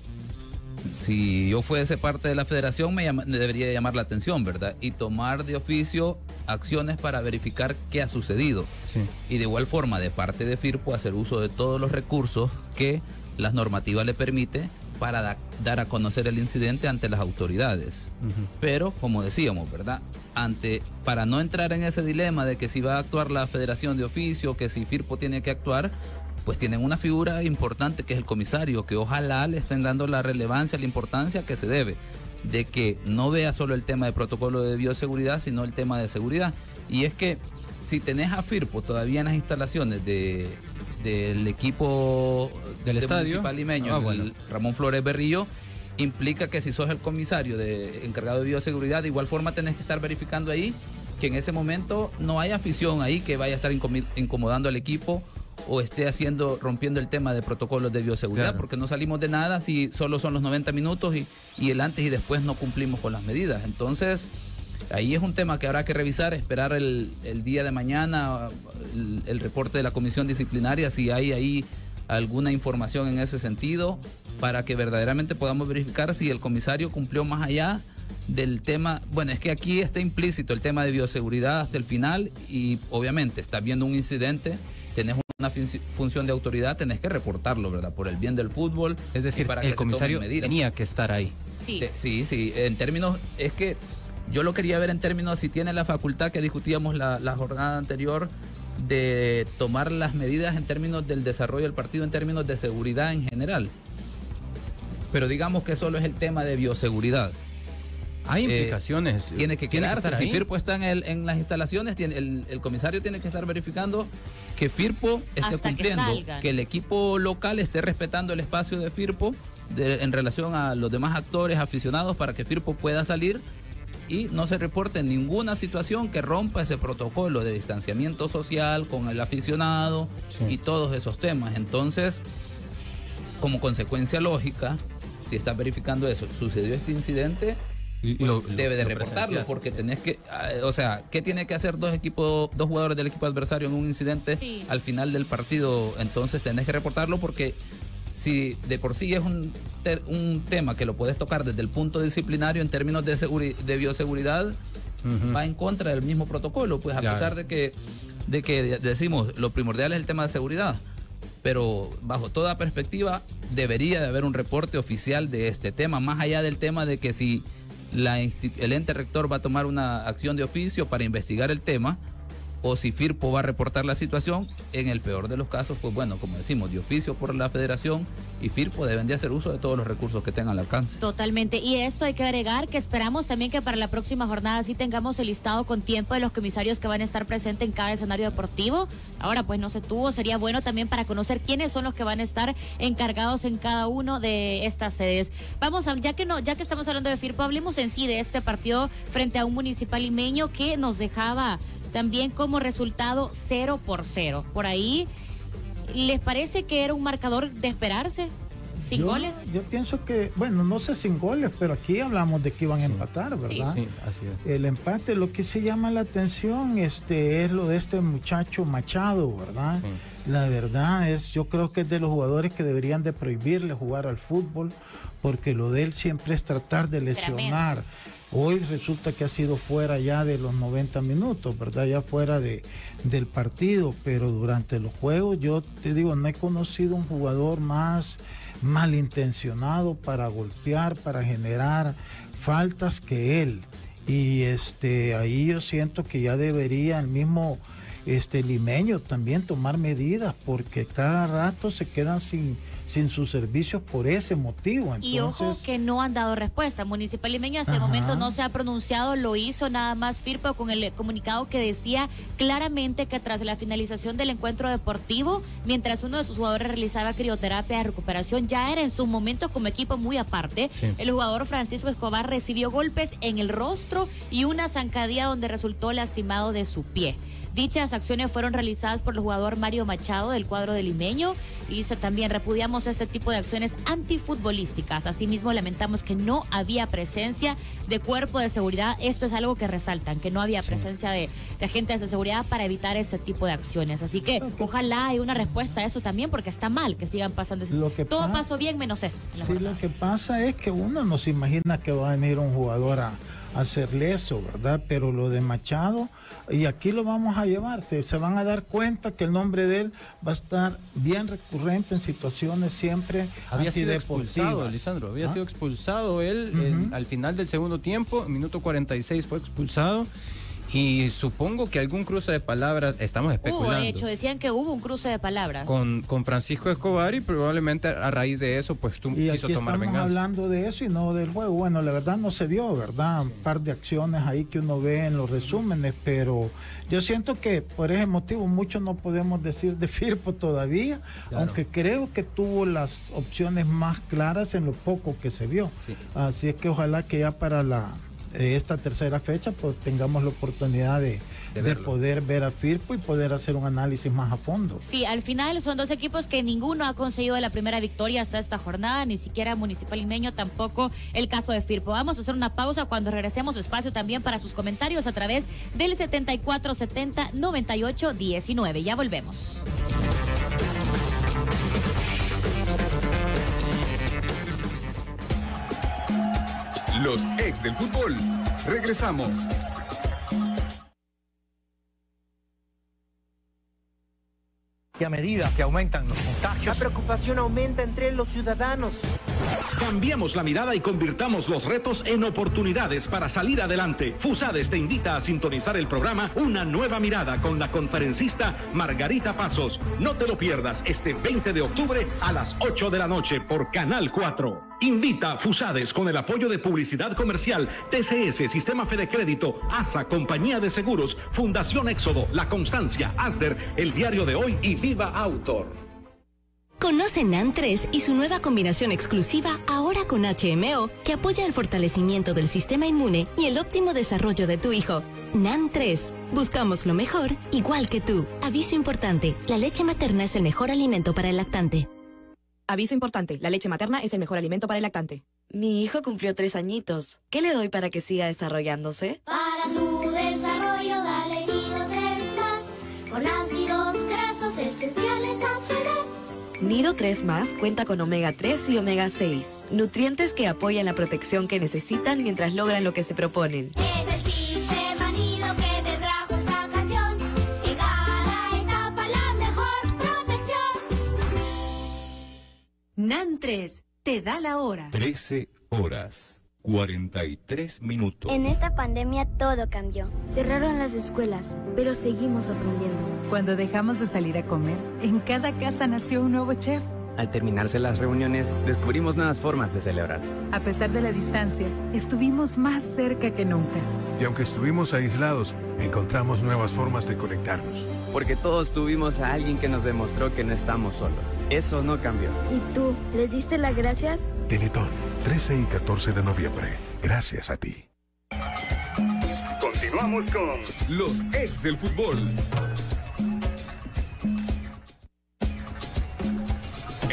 si yo fuese parte de la federación, me, llama- me debería llamar la atención, ¿verdad? Y tomar de oficio acciones para verificar qué ha sucedido. Sí. Y de igual forma, de parte de FIRPO, hacer uso de todos los recursos que las normativas le permite para da- dar a conocer el incidente ante las autoridades. Pero, como decíamos, ¿verdad? Ante, para no entrar en ese dilema de que si va a actuar la federación de oficio, que si FIRPO tiene que actuar, pues tienen una figura importante que es el comisario, que ojalá le estén dando la relevancia, la importancia que se debe, de que no vea solo el tema de protocolo de bioseguridad, sino el tema de seguridad. Y es que si tenés a FIRPO todavía en las instalaciones de, del equipo Del de estadio. municipal limeño, Ah, el. Ramón Flores Berrillo, implica que si sos el comisario de, encargado de bioseguridad, de igual forma tenés que estar verificando ahí que en ese momento no haya afición ahí que vaya a estar incomodando al equipo o esté haciendo, rompiendo el tema de protocolos de bioseguridad, Claro. porque no salimos de nada si solo son los 90 minutos y, y el antes y después no cumplimos con las medidas. Entonces, ahí es un tema que habrá que revisar, esperar el, el día de mañana, el, el reporte de la comisión disciplinaria, si hay ahí alguna información en ese sentido, para que verdaderamente podamos verificar si el comisario cumplió más allá del tema, bueno, es que aquí está implícito el tema de bioseguridad hasta el final y obviamente estás viendo un incidente, tenés una funci- función de autoridad, tenés que reportarlo, ¿verdad? Por el bien del fútbol. Es decir, para que el tomen comisario medidas. tenía que estar ahí. Sí. Te- Sí, sí, en términos, es que yo lo quería ver en términos si tiene la facultad que discutíamos la, la jornada anterior de tomar las medidas en términos del desarrollo del partido, en términos de seguridad en general. Pero digamos que solo es el tema de bioseguridad. Hay Eh, implicaciones. Tiene que quedarse. si ahí. Firpo está en, el- en las instalaciones, tiene, el, el comisario tiene que estar verificando que Firpo esté Hasta cumpliendo, que, el equipo local esté respetando el espacio de Firpo de- en relación a los demás actores aficionados para que Firpo pueda salir y no se reporte ninguna situación que rompa ese protocolo de distanciamiento social con el aficionado Sí. y todos esos temas. Entonces, como consecuencia lógica, si estás verificando eso, sucedió este incidente, Lo- pues, debe de lo reportarlo porque tenés que, ah, o sea, ¿qué tiene que hacer dos equipos, dos jugadores del equipo adversario en un incidente Sí. al final del partido? Entonces tenés que reportarlo porque si de por sí es un, te- un tema que lo puedes tocar desde el punto disciplinario en términos de, seguri- de bioseguridad, va en contra del mismo protocolo, pues a Claro. pesar de que, de que de- decimos lo primordial es el tema de seguridad, pero bajo toda perspectiva debería de haber un reporte oficial de este tema, más allá del tema de que si la el ente rector va a tomar una acción de oficio para investigar el tema, o si Firpo va a reportar la situación, en el peor de los casos, pues bueno, como decimos, de oficio por la federación y Firpo deben de hacer uso de todos los recursos que tengan al alcance. Totalmente. Y esto hay que agregar que esperamos también que para la próxima jornada sí tengamos el listado con tiempo de los comisarios que van a estar presentes en cada escenario deportivo. Ahora pues no se tuvo, sería bueno también para conocer quiénes son los que van a estar encargados en cada uno de estas sedes. Vamos a, ya que no, ya que estamos hablando de FIRPO, hablemos en sí de este partido frente a un municipal limeño que nos dejaba también como resultado 0 por 0. Por ahí, ¿les parece que era un marcador de esperarse? ¿Sin yo, goles? Yo pienso que, bueno, no sé sin goles, pero aquí hablamos de que iban a empatar, ¿verdad? Sí, así es. El empate, lo que sí llama la atención este, es lo de este muchacho Machado, ¿verdad? La verdad es, yo creo que es de los jugadores que deberían de prohibirle jugar al fútbol, porque lo de él siempre es tratar de lesionar. Hoy resulta que ha sido fuera ya de los 90 minutos, ¿verdad? Ya fuera de, del partido, pero durante los juegos yo te digo, no he conocido un jugador más malintencionado para golpear, para generar faltas que él. Y este ahí yo siento que ya debería el mismo este limeño también tomar medidas porque cada rato se quedan sin sin sus servicios por ese motivo. Entonces, Y ojo que no han dado respuesta. Municipal Limeño hasta el Ajá. momento no se ha pronunciado, lo hizo nada más Firpo con el comunicado que decía claramente que tras la finalización del encuentro deportivo, mientras uno de sus jugadores realizaba crioterapia de recuperación, ya era en su momento como equipo muy aparte. Sí. El jugador Francisco Escobar recibió golpes en el rostro y una zancadilla donde resultó lastimado de su pie. Dichas acciones fueron realizadas por el jugador Mario Machado del cuadro de Limeño. Y dice también, repudiamos este tipo de acciones antifutbolísticas. Asimismo, lamentamos que no había presencia de cuerpo de seguridad. Esto es algo que resaltan, que no había presencia de, de agentes de seguridad para evitar este tipo de acciones. Así que ojalá hay una respuesta a eso también, porque está mal que sigan pasando. Lo que Todo pa- pasó bien menos esto. Sí, verdad. lo que pasa es que uno no se imagina que va a venir un jugador a, a hacerle eso, ¿verdad? Pero lo de Machado, y aquí lo vamos a llevar, se van a dar cuenta que el nombre de él va a estar bien recurrente en situaciones siempre Había sido expulsado, Lisandro. Había ¿Ah? sido expulsado él en- al final del segundo tiempo, minuto 46 fue expulsado. Y supongo que algún cruce de palabras, estamos Hubo, especulando. de hecho, decían que hubo un cruce de palabras. con, con Francisco Escobar y probablemente a raíz de eso pues tú Y quiso aquí tomar estamos venganza. hablando de eso y no del juego. Bueno, la verdad no se vio, ¿verdad? Un par de acciones ahí que uno ve en los resúmenes, pero yo siento que por ese motivo mucho no podemos decir de Firpo todavía, Claro. aunque creo que tuvo las opciones más claras en lo poco que se vio. Sí. Así es que ojalá que ya para la esta tercera fecha pues tengamos la oportunidad de, De poder ver a Firpo y poder hacer un análisis más a fondo. Sí, al final son dos equipos que ninguno ha conseguido la primera victoria hasta esta jornada, ni siquiera Municipal Limeño, tampoco el caso de Firpo. Vamos a hacer una pausa cuando regresemos espacio también para sus comentarios a través del 7470-9819. Ya volvemos. Los ex del fútbol. Regresamos. Y a medida que aumentan los La contagios, preocupación aumenta entre los ciudadanos. Cambiamos la mirada y convirtamos los retos en oportunidades para salir adelante. Fusades te invita a sintonizar el programa Una nueva mirada con la conferencista Margarita Pasos. No te lo pierdas este 20 de octubre a las 8 de la noche por Canal 4. Invita a Fusades con el apoyo de Publicidad Comercial, TCS, Sistema Fede Crédito, ASA, Compañía de Seguros, Fundación Éxodo, La Constancia, ASDER, El Diario de Hoy y Viva Autor. Conoce NAN 3 y su nueva combinación exclusiva ahora con HMO que apoya el fortalecimiento del sistema inmune y el óptimo desarrollo de tu hijo. NAN 3. Buscamos lo mejor igual que tú. Aviso importante, la leche materna es el mejor alimento para el lactante. Aviso importante, la leche materna es el mejor alimento para el lactante. Mi hijo cumplió tres añitos. ¿Qué le doy para que siga desarrollándose? Para su desarrollo dale Nido 3 más, con ácidos grasos esenciales a su edad. Nido 3 más cuenta con omega 3 y omega 6, nutrientes que apoyan la protección que necesitan mientras logran lo que se proponen. Es el NAN 3 te da la hora. 13 horas, 43 minutos. En esta pandemia todo cambió. Cerraron las escuelas, pero seguimos aprendiendo. Cuando dejamos de salir a comer, en cada casa nació un nuevo chef. Al terminarse las reuniones, descubrimos nuevas formas de celebrar. A pesar de la distancia, estuvimos más cerca que nunca. Y aunque estuvimos aislados, encontramos nuevas formas de conectarnos. Porque todos tuvimos a alguien que nos demostró que no estamos solos. Eso no cambió. ¿Y tú, les diste las gracias? Teletón, 13 y 14 de noviembre. Gracias a ti. Continuamos con los ex del fútbol.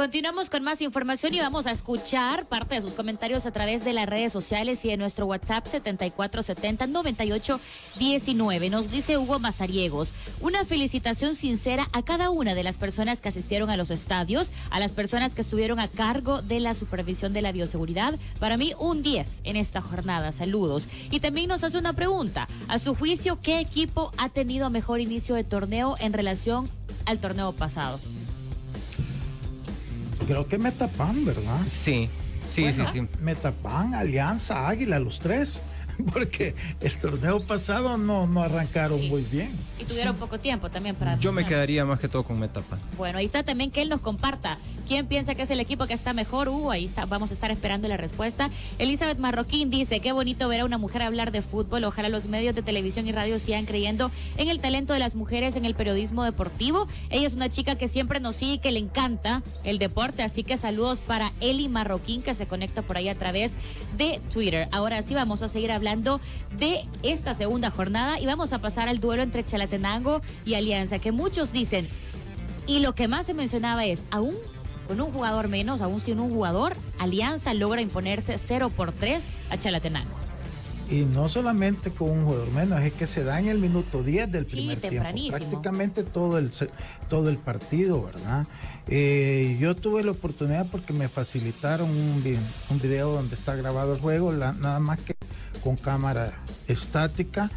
Continuamos con más información y vamos a escuchar parte de sus comentarios a través de las redes sociales y de nuestro WhatsApp 7470-9819. Nos dice Hugo Mazariegos, una felicitación sincera a cada una de las personas que asistieron a los estadios, a las personas que estuvieron a cargo de la supervisión de la bioseguridad. Para mí, un 10 en esta jornada. Saludos. Y también nos hace una pregunta. A su juicio, ¿qué equipo ha tenido mejor inicio de torneo en relación al torneo pasado? Creo que Metapan, ¿verdad? Sí, Sí, sí, sí. Metapan, Alianza, Águila, los tres. (laughs) Porque el torneo pasado no, no arrancaron muy bien. Y tuvieron poco tiempo también para... Yo me quedaría más que todo con Metapan. Bueno, ahí está también que él nos comparta. ¿Quién piensa que es el equipo que está mejor? Uh, ahí está, vamos a estar esperando la respuesta. Elizabeth Marroquín dice, qué bonito ver a una mujer hablar de fútbol. Ojalá los medios de televisión y radio sigan creyendo en el talento de las mujeres en el periodismo deportivo. Ella es una chica que siempre nos sigue y que le encanta el deporte. Así que saludos para Eli Marroquín que se conecta por ahí a través de Twitter. Ahora sí vamos a seguir hablando de esta segunda jornada y vamos a pasar al duelo entre Chalatenango y Alianza, que muchos dicen, y lo que más se mencionaba es, aún con un jugador menos, aún sin un jugador, Alianza logra imponerse 0 por 3 a Chalatenango. Y no solamente con un jugador menos, es que se da en el minuto 10 del primer tiempo. tempranísimo. Prácticamente todo el, todo el partido, ¿verdad? Eh, yo tuve la oportunidad porque me facilitaron un, un video donde está grabado el juego, la- nada más que con cámara estática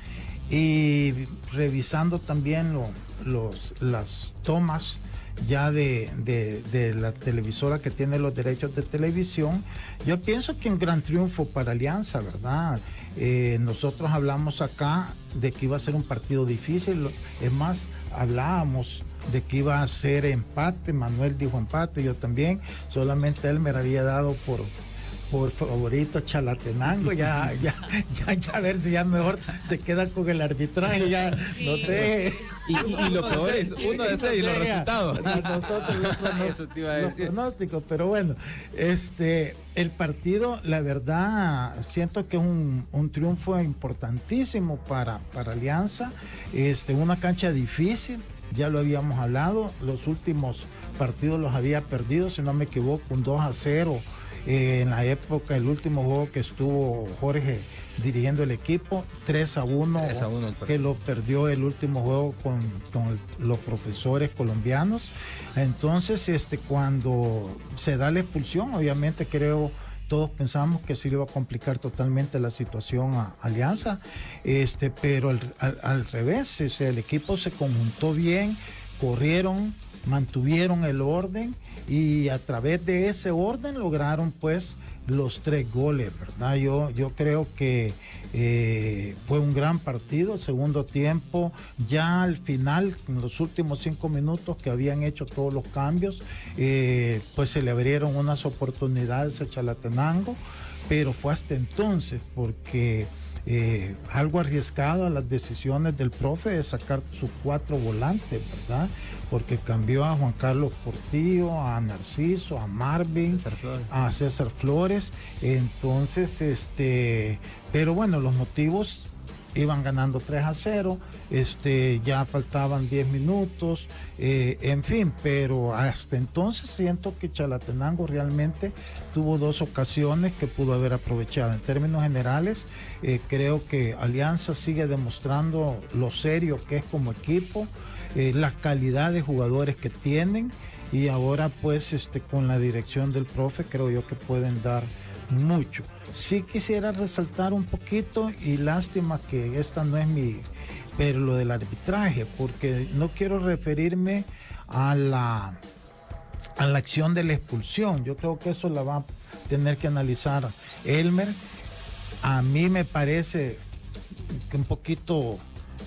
y revisando también lo- los, las tomas ya de, de- la televisora que tiene los derechos de televisión. Yo pienso que un gran triunfo para Alianza, ¿verdad? Eh, nosotros hablamos acá de que iba a ser un partido difícil, es más, hablábamos de que iba a ser empate, Manuel dijo empate, yo también, solamente él me había dado por por favorito Chalatenango, ya, ya, ya, ya a ver si ya mejor se queda con el arbitraje, ya no sé. Y, y- y lo peor es, uno de seis, los resultados. Nosotros los, (laughs) a los pronósticos, pero bueno, este, el partido, la verdad, siento que es un, un triunfo importantísimo para, para Alianza, este, una cancha difícil, ya lo habíamos hablado, los últimos partidos los había perdido, si no me equivoco, un 2 a 0 eh, en la época, el último juego que estuvo Jorge dirigiendo el equipo, 3 a 1, 3 a 1 el partido. que lo perdió el último juego con, con el- los profesores colombianos. Entonces, este, cuando se da la expulsión, obviamente creo todos pensamos que se le iba a complicar totalmente la situación a Alianza, este, pero al, al- al revés, o sea, el equipo se conjuntó bien, corrieron, mantuvieron el orden y a través de ese orden lograron pues los tres goles, ¿verdad? Yo, yo creo que eh, fue un gran partido, segundo tiempo, ya al final, en los últimos cinco minutos que habían hecho todos los cambios, eh, pues se le abrieron unas oportunidades a Chalatenango, pero fue hasta entonces porque eh, algo arriesgado a las decisiones del profe de sacar sus cuatro volantes, ¿verdad? Porque cambió a Juan Carlos Portillo, a Narciso, a Marvin, a César Flores. Entonces, este, pero bueno, los motivos iban ganando 3 a 0, este, ya faltaban 10 minutos, eh, en fin, pero hasta entonces siento que Chalatenango realmente tuvo dos ocasiones que pudo haber aprovechado. En términos generales, eh, creo que Alianza sigue demostrando lo serio que es como equipo, eh, la calidad de jugadores que tienen y ahora pues este, con la dirección del profe creo yo que pueden dar mucho. Sí quisiera resaltar un poquito y lástima que esta no es mi, pero lo del arbitraje, porque no quiero referirme a la, a la acción de la expulsión. Yo creo que eso la va a tener que analizar Elmer. A mí me parece que un poquito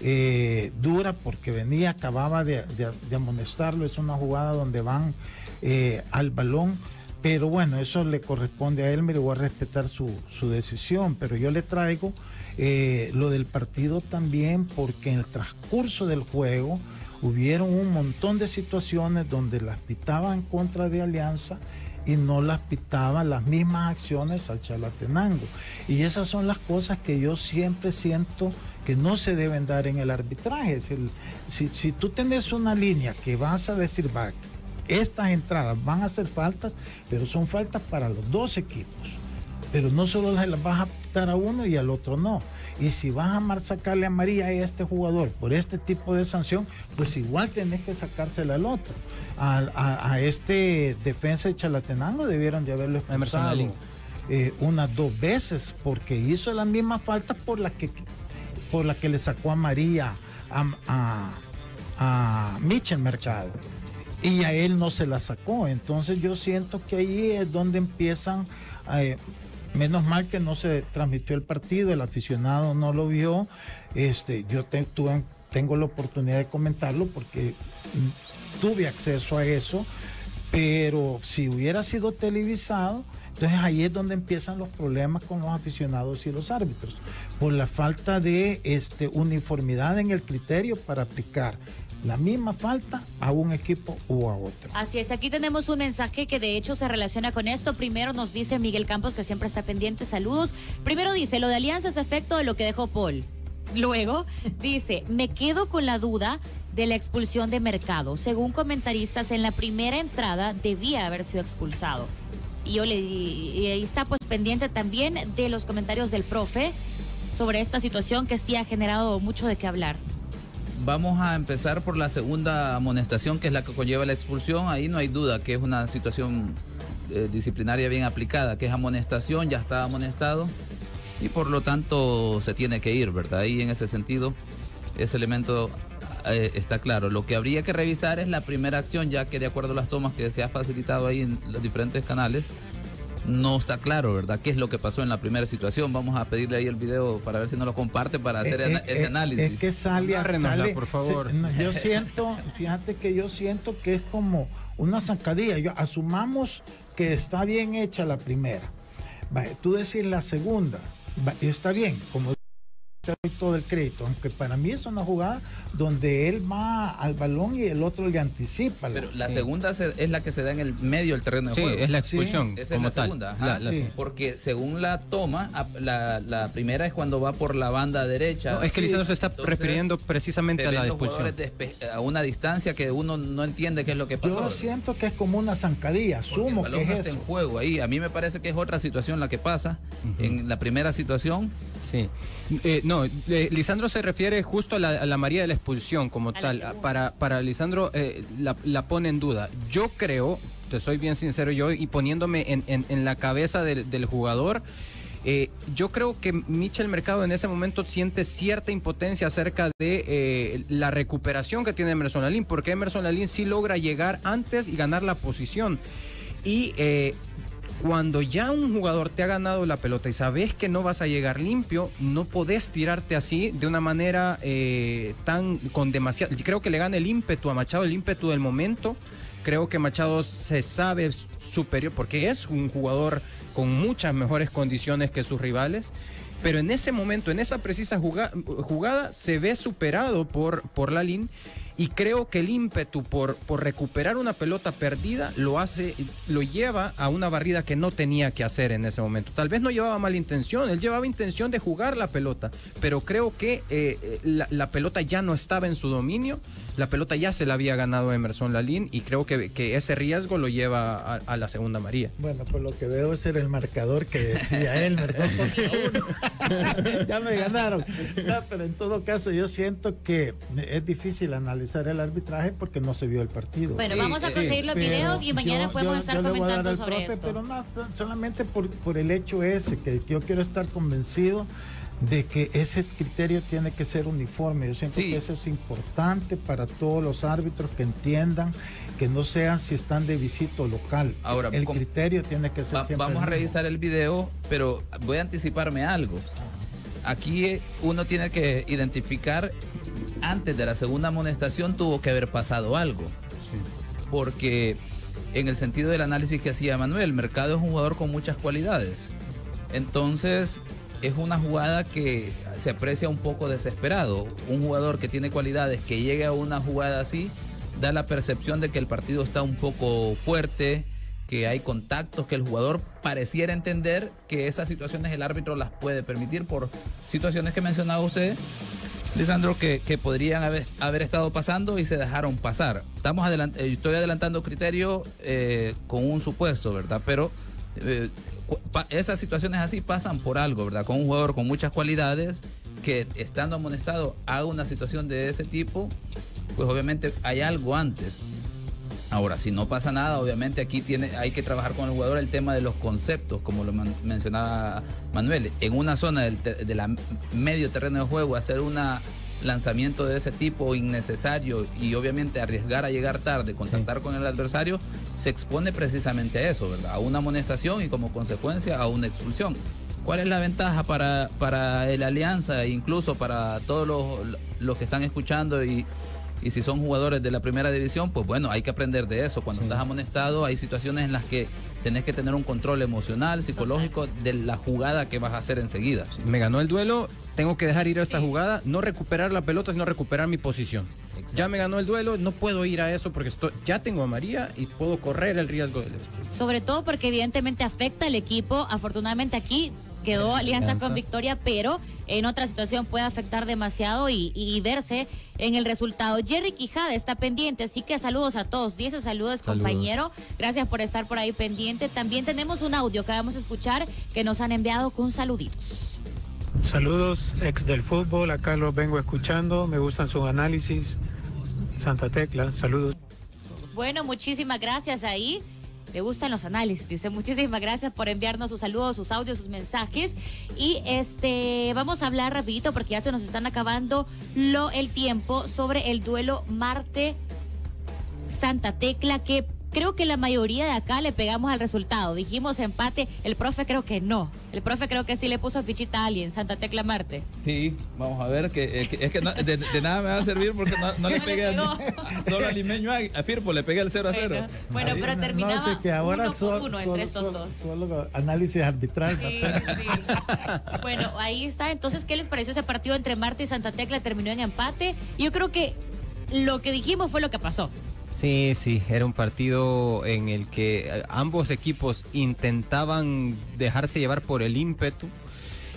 eh, dura porque venía, acababa de, amonestarlo. Es una jugada donde van eh, al balón. Pero bueno, eso le corresponde a Elmer y voy a respetar su, decisión. Pero yo le traigo eh, lo del partido también porque en el transcurso del juego hubieron un montón de situaciones donde las pitaban contra de Alianza y no las pitaban las mismas acciones al Chalatenango. Y esas son las cosas que yo siempre siento que no se deben dar en el arbitraje. Si tú tenés una línea que vas a decir, va, estas entradas van a ser faltas, pero son faltas para los dos equipos. Pero no solo las las vas a pitar a uno y al otro no. Y si vas a mar- sacarle a María a este jugador por este tipo de sanción, pues igual tenés que sacársela al otro. A, a este defensa de Chalatenango debieron de haberlo expulsado eh, unas dos veces porque hizo la misma falta por la que por la que le sacó a María a, a, a Michel Mercado y a él no se la sacó. Entonces yo siento que ahí es donde empiezan eh, menos mal que no se transmitió el partido, el aficionado no lo vio. Este, yo tengo la oportunidad de comentarlo porque tuve acceso a eso, pero si hubiera sido televisado, entonces ahí es donde empiezan los problemas con los aficionados y los árbitros, por la falta de este, uniformidad en el criterio para aplicar la misma falta a un equipo u a otro. Así es, aquí tenemos un mensaje que de hecho se relaciona con esto. Primero nos dice Miguel Campos, que siempre está pendiente, saludos. Primero dice, lo de Alianza es efecto de lo que dejó Paul. Luego dice, me quedo con la duda de la expulsión de Mercado. Según comentaristas, en la primera entrada debía haber sido expulsado. Y yo le y está pues pendiente también de los comentarios del profe sobre esta situación que sí ha generado mucho de qué hablar. Vamos a empezar por la segunda amonestación, que es la que conlleva la expulsión. Ahí no hay duda que es una situación eh, disciplinaria bien aplicada, que es amonestación, ya está amonestado y por lo tanto se tiene que ir, ¿verdad? Ahí en ese sentido, ese elemento eh, está claro. Lo que habría que revisar es la primera acción, ya que de acuerdo a las tomas que se ha facilitado ahí en los diferentes canales, no está claro, ¿verdad? ¿Qué es lo que pasó en la primera situación? Vamos a pedirle ahí el video para ver si nos lo comparte para hacer Eh, eh, ese eh, análisis. Es que sale, Narrénosla, sale- por favor. se- yo siento, fíjate que yo siento que es como una zancadilla. Yo, asumamos que está bien hecha la primera. Tú decís la segunda. Está bien, como te doy todo el crédito, aunque para mí es una jugada donde él va al balón y el otro le anticipa. Pero la Sí. segunda se- es la que se da en el medio del terreno de Sí, juego. es la expulsión Esa es la tal. segunda. ajá. La- la- Sí. Porque según la toma, la, la primera es cuando va por la banda derecha. No, es que Sí. Lisandro se está Entonces, refiriendo precisamente se a la ven expulsión. a una distancia que uno no entiende qué es lo que pasó. Yo siento que es como una zancadilla, asumo el balón que no es está eso. en juego ahí. A mí me parece que es otra situación la que pasa. En la primera situación, Sí. Eh, no, eh, Lisandro se refiere justo a la, a la María de la expulsión como tal. Para, para Lisandro eh, la, la pone en duda. Yo creo, te soy bien sincero yo, y poniéndome en, en- en la cabeza del, del jugador, eh, yo creo que Michel Mercado en ese momento siente cierta impotencia acerca de la recuperación que tiene Emerson Lalín, porque Emerson Lalín sí logra llegar antes y ganar la posición. Y cuando ya un jugador te ha ganado la pelota y sabes que no vas a llegar limpio, no podés tirarte así de una manera eh, tan con demasiado. Creo que le gana el ímpetu a Machado, el ímpetu del momento. Creo que Machado se sabe superior porque es un jugador con muchas mejores condiciones que sus rivales. Pero en ese momento, en esa precisa juga- jugada, se ve superado por, por Lalín y creo que el ímpetu por, por recuperar una pelota perdida lo hace, lo lleva a una barrida que no tenía que hacer en ese momento. Tal vez no llevaba mala intención, él llevaba intención de jugar la pelota, pero creo que eh, eh, la, la pelota ya no estaba en su dominio, la pelota ya se la había ganado Emerson Lalín y creo que, que ese riesgo lo lleva a, a la segunda María. Bueno, por lo que veo era el marcador que decía él, ¿verdad? (laughs) (laughs) ya me ganaron. No, pero en todo caso yo siento que es difícil analizar el arbitraje porque no se vio el partido. Bueno, vamos a conseguir los videos y mañana yo- podemos yo- estar yo comentando sobre profe, esto. Pero no, solamente por, por el hecho ese, que yo quiero estar convencido de que ese criterio tiene que ser uniforme. Yo siento Sí. que eso es importante para todos los árbitros que entiendan que no sean si están de visita o local. Ahora, el criterio tiene que ser Va- siempre vamos a mismo. revisar el video, pero voy a anticiparme algo. Aquí eh, uno tiene que identificar, antes de la segunda amonestación tuvo que haber pasado algo. Porque en el sentido del análisis que hacía Manuel, Mercado es un jugador con muchas cualidades. Entonces, es una jugada que se aprecia un poco desesperado. Un jugador que tiene cualidades, que llegue a una jugada así, da la percepción de que el partido está un poco fuerte, que hay contactos, que el jugador pareciera entender que esas situaciones el árbitro las puede permitir por situaciones que mencionaba usted, Lisandro, que, que podrían haber, haber estado pasando y se dejaron pasar. Estamos eh, estoy adelantando criterio eh, con un supuesto, ¿verdad? Pero eh, esas situaciones así pasan por algo, ¿verdad? Con un jugador con muchas cualidades que estando amonestado haga una situación de ese tipo, pues obviamente hay algo antes. Ahora, si no pasa nada, obviamente aquí tiene, hay que trabajar con el jugador el tema de los conceptos, como lo mencionaba Manuel. En una zona del de la medio terreno de juego, hacer un lanzamiento de ese tipo innecesario y obviamente arriesgar a llegar tarde, contactar con el adversario, se expone precisamente a eso, ¿verdad? A una amonestación y como consecuencia a una expulsión. ¿Cuál es la ventaja para, para el Alianza e incluso para todos los, los que están escuchando y, y si son jugadores de la primera división, pues bueno, hay que aprender de eso. Cuando estás amonestado hay situaciones en las que tenés que tener un control emocional, psicológico de la jugada que vas a hacer enseguida. Me ganó el duelo, tengo que dejar ir a esta jugada, no recuperar la pelota, sino recuperar mi posición. Ya me ganó el duelo, no puedo ir a eso porque estoy, ya tengo a María y puedo correr el riesgo del. Sobre todo porque evidentemente afecta al equipo. Afortunadamente aquí quedó Alianza, Alianza. con victoria, pero en otra situación puede afectar demasiado y, y verse en el resultado. Jerry Quijada está pendiente, así que saludos a todos. Dice saludos, Saludos. compañero. Gracias por estar por ahí pendiente. También tenemos un audio que vamos a escuchar que nos han enviado con saluditos. Saludos, ex del fútbol, acá los vengo escuchando, me gustan sus análisis. Santa Tecla, saludos. Bueno, muchísimas gracias ahí. Le gustan los análisis. Dice muchísimas gracias por enviarnos sus saludos, sus audios, sus mensajes. Y este vamos a hablar rapidito porque ya se nos están acabando lo, el tiempo sobre el duelo Marte Santa Tecla que creo que la mayoría de acá le pegamos al resultado. Dijimos empate, el profe creo que no. El profe creo que sí le puso fichita a alguien, Santa Tecla Marte. Sí, vamos a ver, que, eh, que- es que no- de, de nada me va a servir porque no, no le pegué al, (laughs) solo al limeño a, a Firpo, le pegué el 0 a 0. Bueno, pero terminaba No, sé que ahora uno por son- uno solo, entre estos solo- dos. solo análisis arbitral. Sí, Bueno, ahí está. Entonces, ¿qué les pareció ese partido entre Marte y Santa Tecla? Terminó en empate. Yo creo que lo que dijimos fue lo que pasó. Sí, sí, era un partido en el que eh, ambos equipos intentaban dejarse llevar por el ímpetu.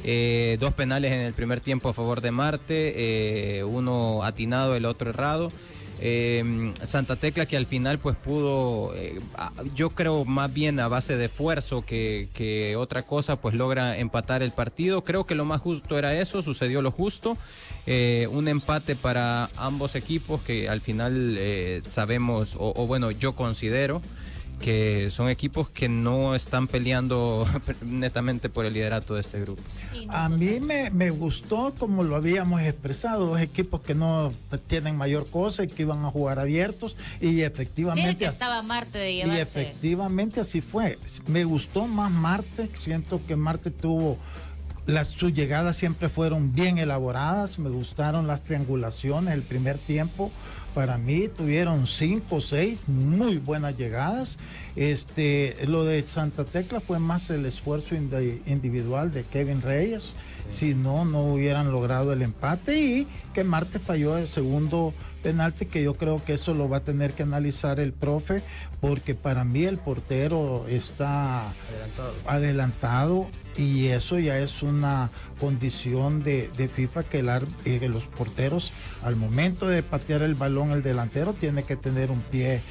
Eh, dos penales en el primer tiempo a favor de Marte, eh, uno atinado, el otro errado. Eh, Santa Tecla que al final pues pudo, eh, yo creo más bien a base de esfuerzo que, que otra cosa, pues logra empatar el partido. Creo que lo más justo era eso, sucedió lo justo. Eh, un empate para ambos equipos que al final eh, sabemos, o bueno, yo considero que son equipos que no están peleando (laughs) netamente por el liderato de este grupo. A mí me, me gustó como lo habíamos expresado, dos equipos que no tienen mayor cosa y que iban a jugar abiertos y efectivamente estaba Marte de y llevarse. efectivamente así fue. Me gustó más Marte, siento que Marte tuvo las sus llegadas siempre fueron bien elaboradas, me gustaron las triangulaciones el primer tiempo. Para mí tuvieron cinco o seis muy buenas llegadas. Este, lo de Santa Tecla fue más el esfuerzo indi- individual de Kevin Reyes. Si no, no hubieran logrado el empate y que Marte falló el segundo penalti que yo creo que eso lo va a tener que analizar el profe porque para mí el portero está adelantado, y eso ya es una condición de, de FIFA que, el eh, que los porteros al momento de patear el balón el delantero tiene que tener un pie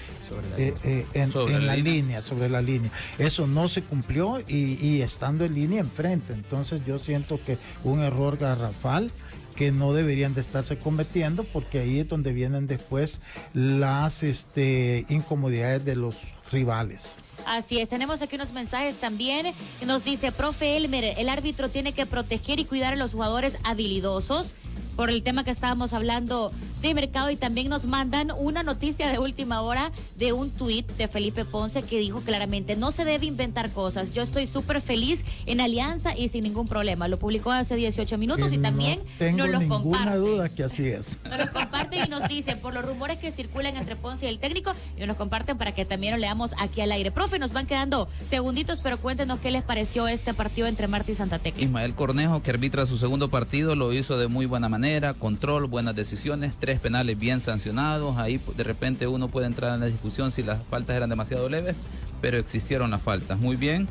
eh, eh, en, Sobre en la la línea. línea, sobre la línea. Eso no se cumplió y, y estando en línea enfrente. Entonces yo siento que un error garrafal que no deberían de estarse cometiendo porque ahí es donde vienen después las este, incomodidades de los rivales. Así es, tenemos aquí unos mensajes también. que Nos dice, profe Elmer, el árbitro tiene que proteger y cuidar a los jugadores habilidosos por el tema que estábamos hablando de mercado y también nos mandan una noticia de última hora de un tuit de Felipe Ponce que dijo claramente, no se debe inventar cosas, yo estoy súper feliz en alianza y sin ningún problema. Lo publicó hace 18 minutos Que y también no tengo nos lo ninguna comparte. duda que así es. (laughs) y nos dicen por los rumores que circulan entre Ponce y el técnico y nos comparten para que también lo leamos aquí al aire. Profe, nos van quedando segunditos, pero cuéntenos qué les pareció este partido entre Marta y Santa Tecla. Ismael Cornejo, que arbitra su segundo partido, lo hizo de muy buena manera, control, buenas decisiones, tres penales bien sancionados. Ahí de repente uno puede entrar en la discusión si las faltas eran demasiado leves, pero existieron las faltas. Muy bien.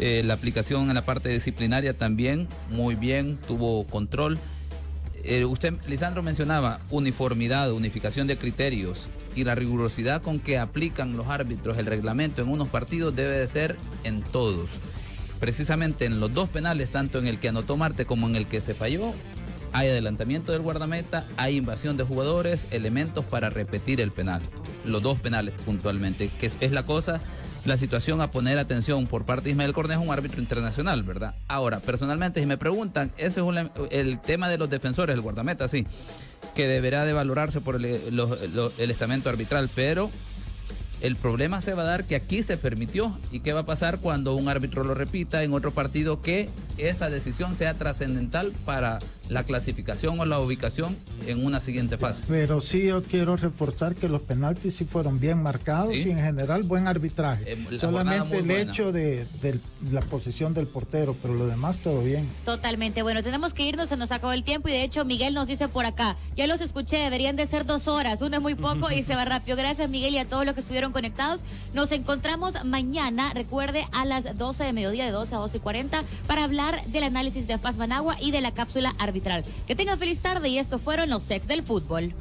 Eh, la aplicación en la parte disciplinaria también, muy bien, tuvo control. Eh, usted, Lisandro, mencionaba uniformidad, unificación de criterios y la rigurosidad con que aplican los árbitros el reglamento en unos partidos debe de ser en todos. Precisamente en los dos penales, tanto en el que anotó Marte como en el que se falló, hay adelantamiento del guardameta, hay invasión de jugadores, elementos para repetir el penal. Los dos penales puntualmente, que es, es la cosa, la situación a poner atención por parte de Ismael Cornejo, un árbitro internacional, ¿verdad? Ahora, personalmente, si me preguntan, ese es el tema de los defensores, el guardameta, sí, que deberá de valorarse por el estamento arbitral, pero El problema se va a dar que aquí se permitió. ¿Y qué va a pasar cuando un árbitro lo repita en otro partido que esa decisión sea trascendental para la clasificación o la ubicación en una siguiente fase? Pero sí yo quiero reforzar que los penaltis sí fueron bien marcados Sí. y en general buen arbitraje. Eh, Solamente el buena. hecho de, de la posición del portero, pero lo demás todo bien. Totalmente. Bueno, tenemos que irnos, se nos acabó el tiempo y de hecho Miguel nos dice por acá, ya los escuché, deberían de ser dos horas, uno es muy poco y se va (laughs) rápido. Gracias Miguel y a todos los que estuvieron conectados. Nos encontramos mañana, recuerde, a las 12 de mediodía, de 12 a 12 y 40, para hablar del análisis de Paz Managua y de la cápsula Que tengan feliz tarde y estos fueron los sex del fútbol.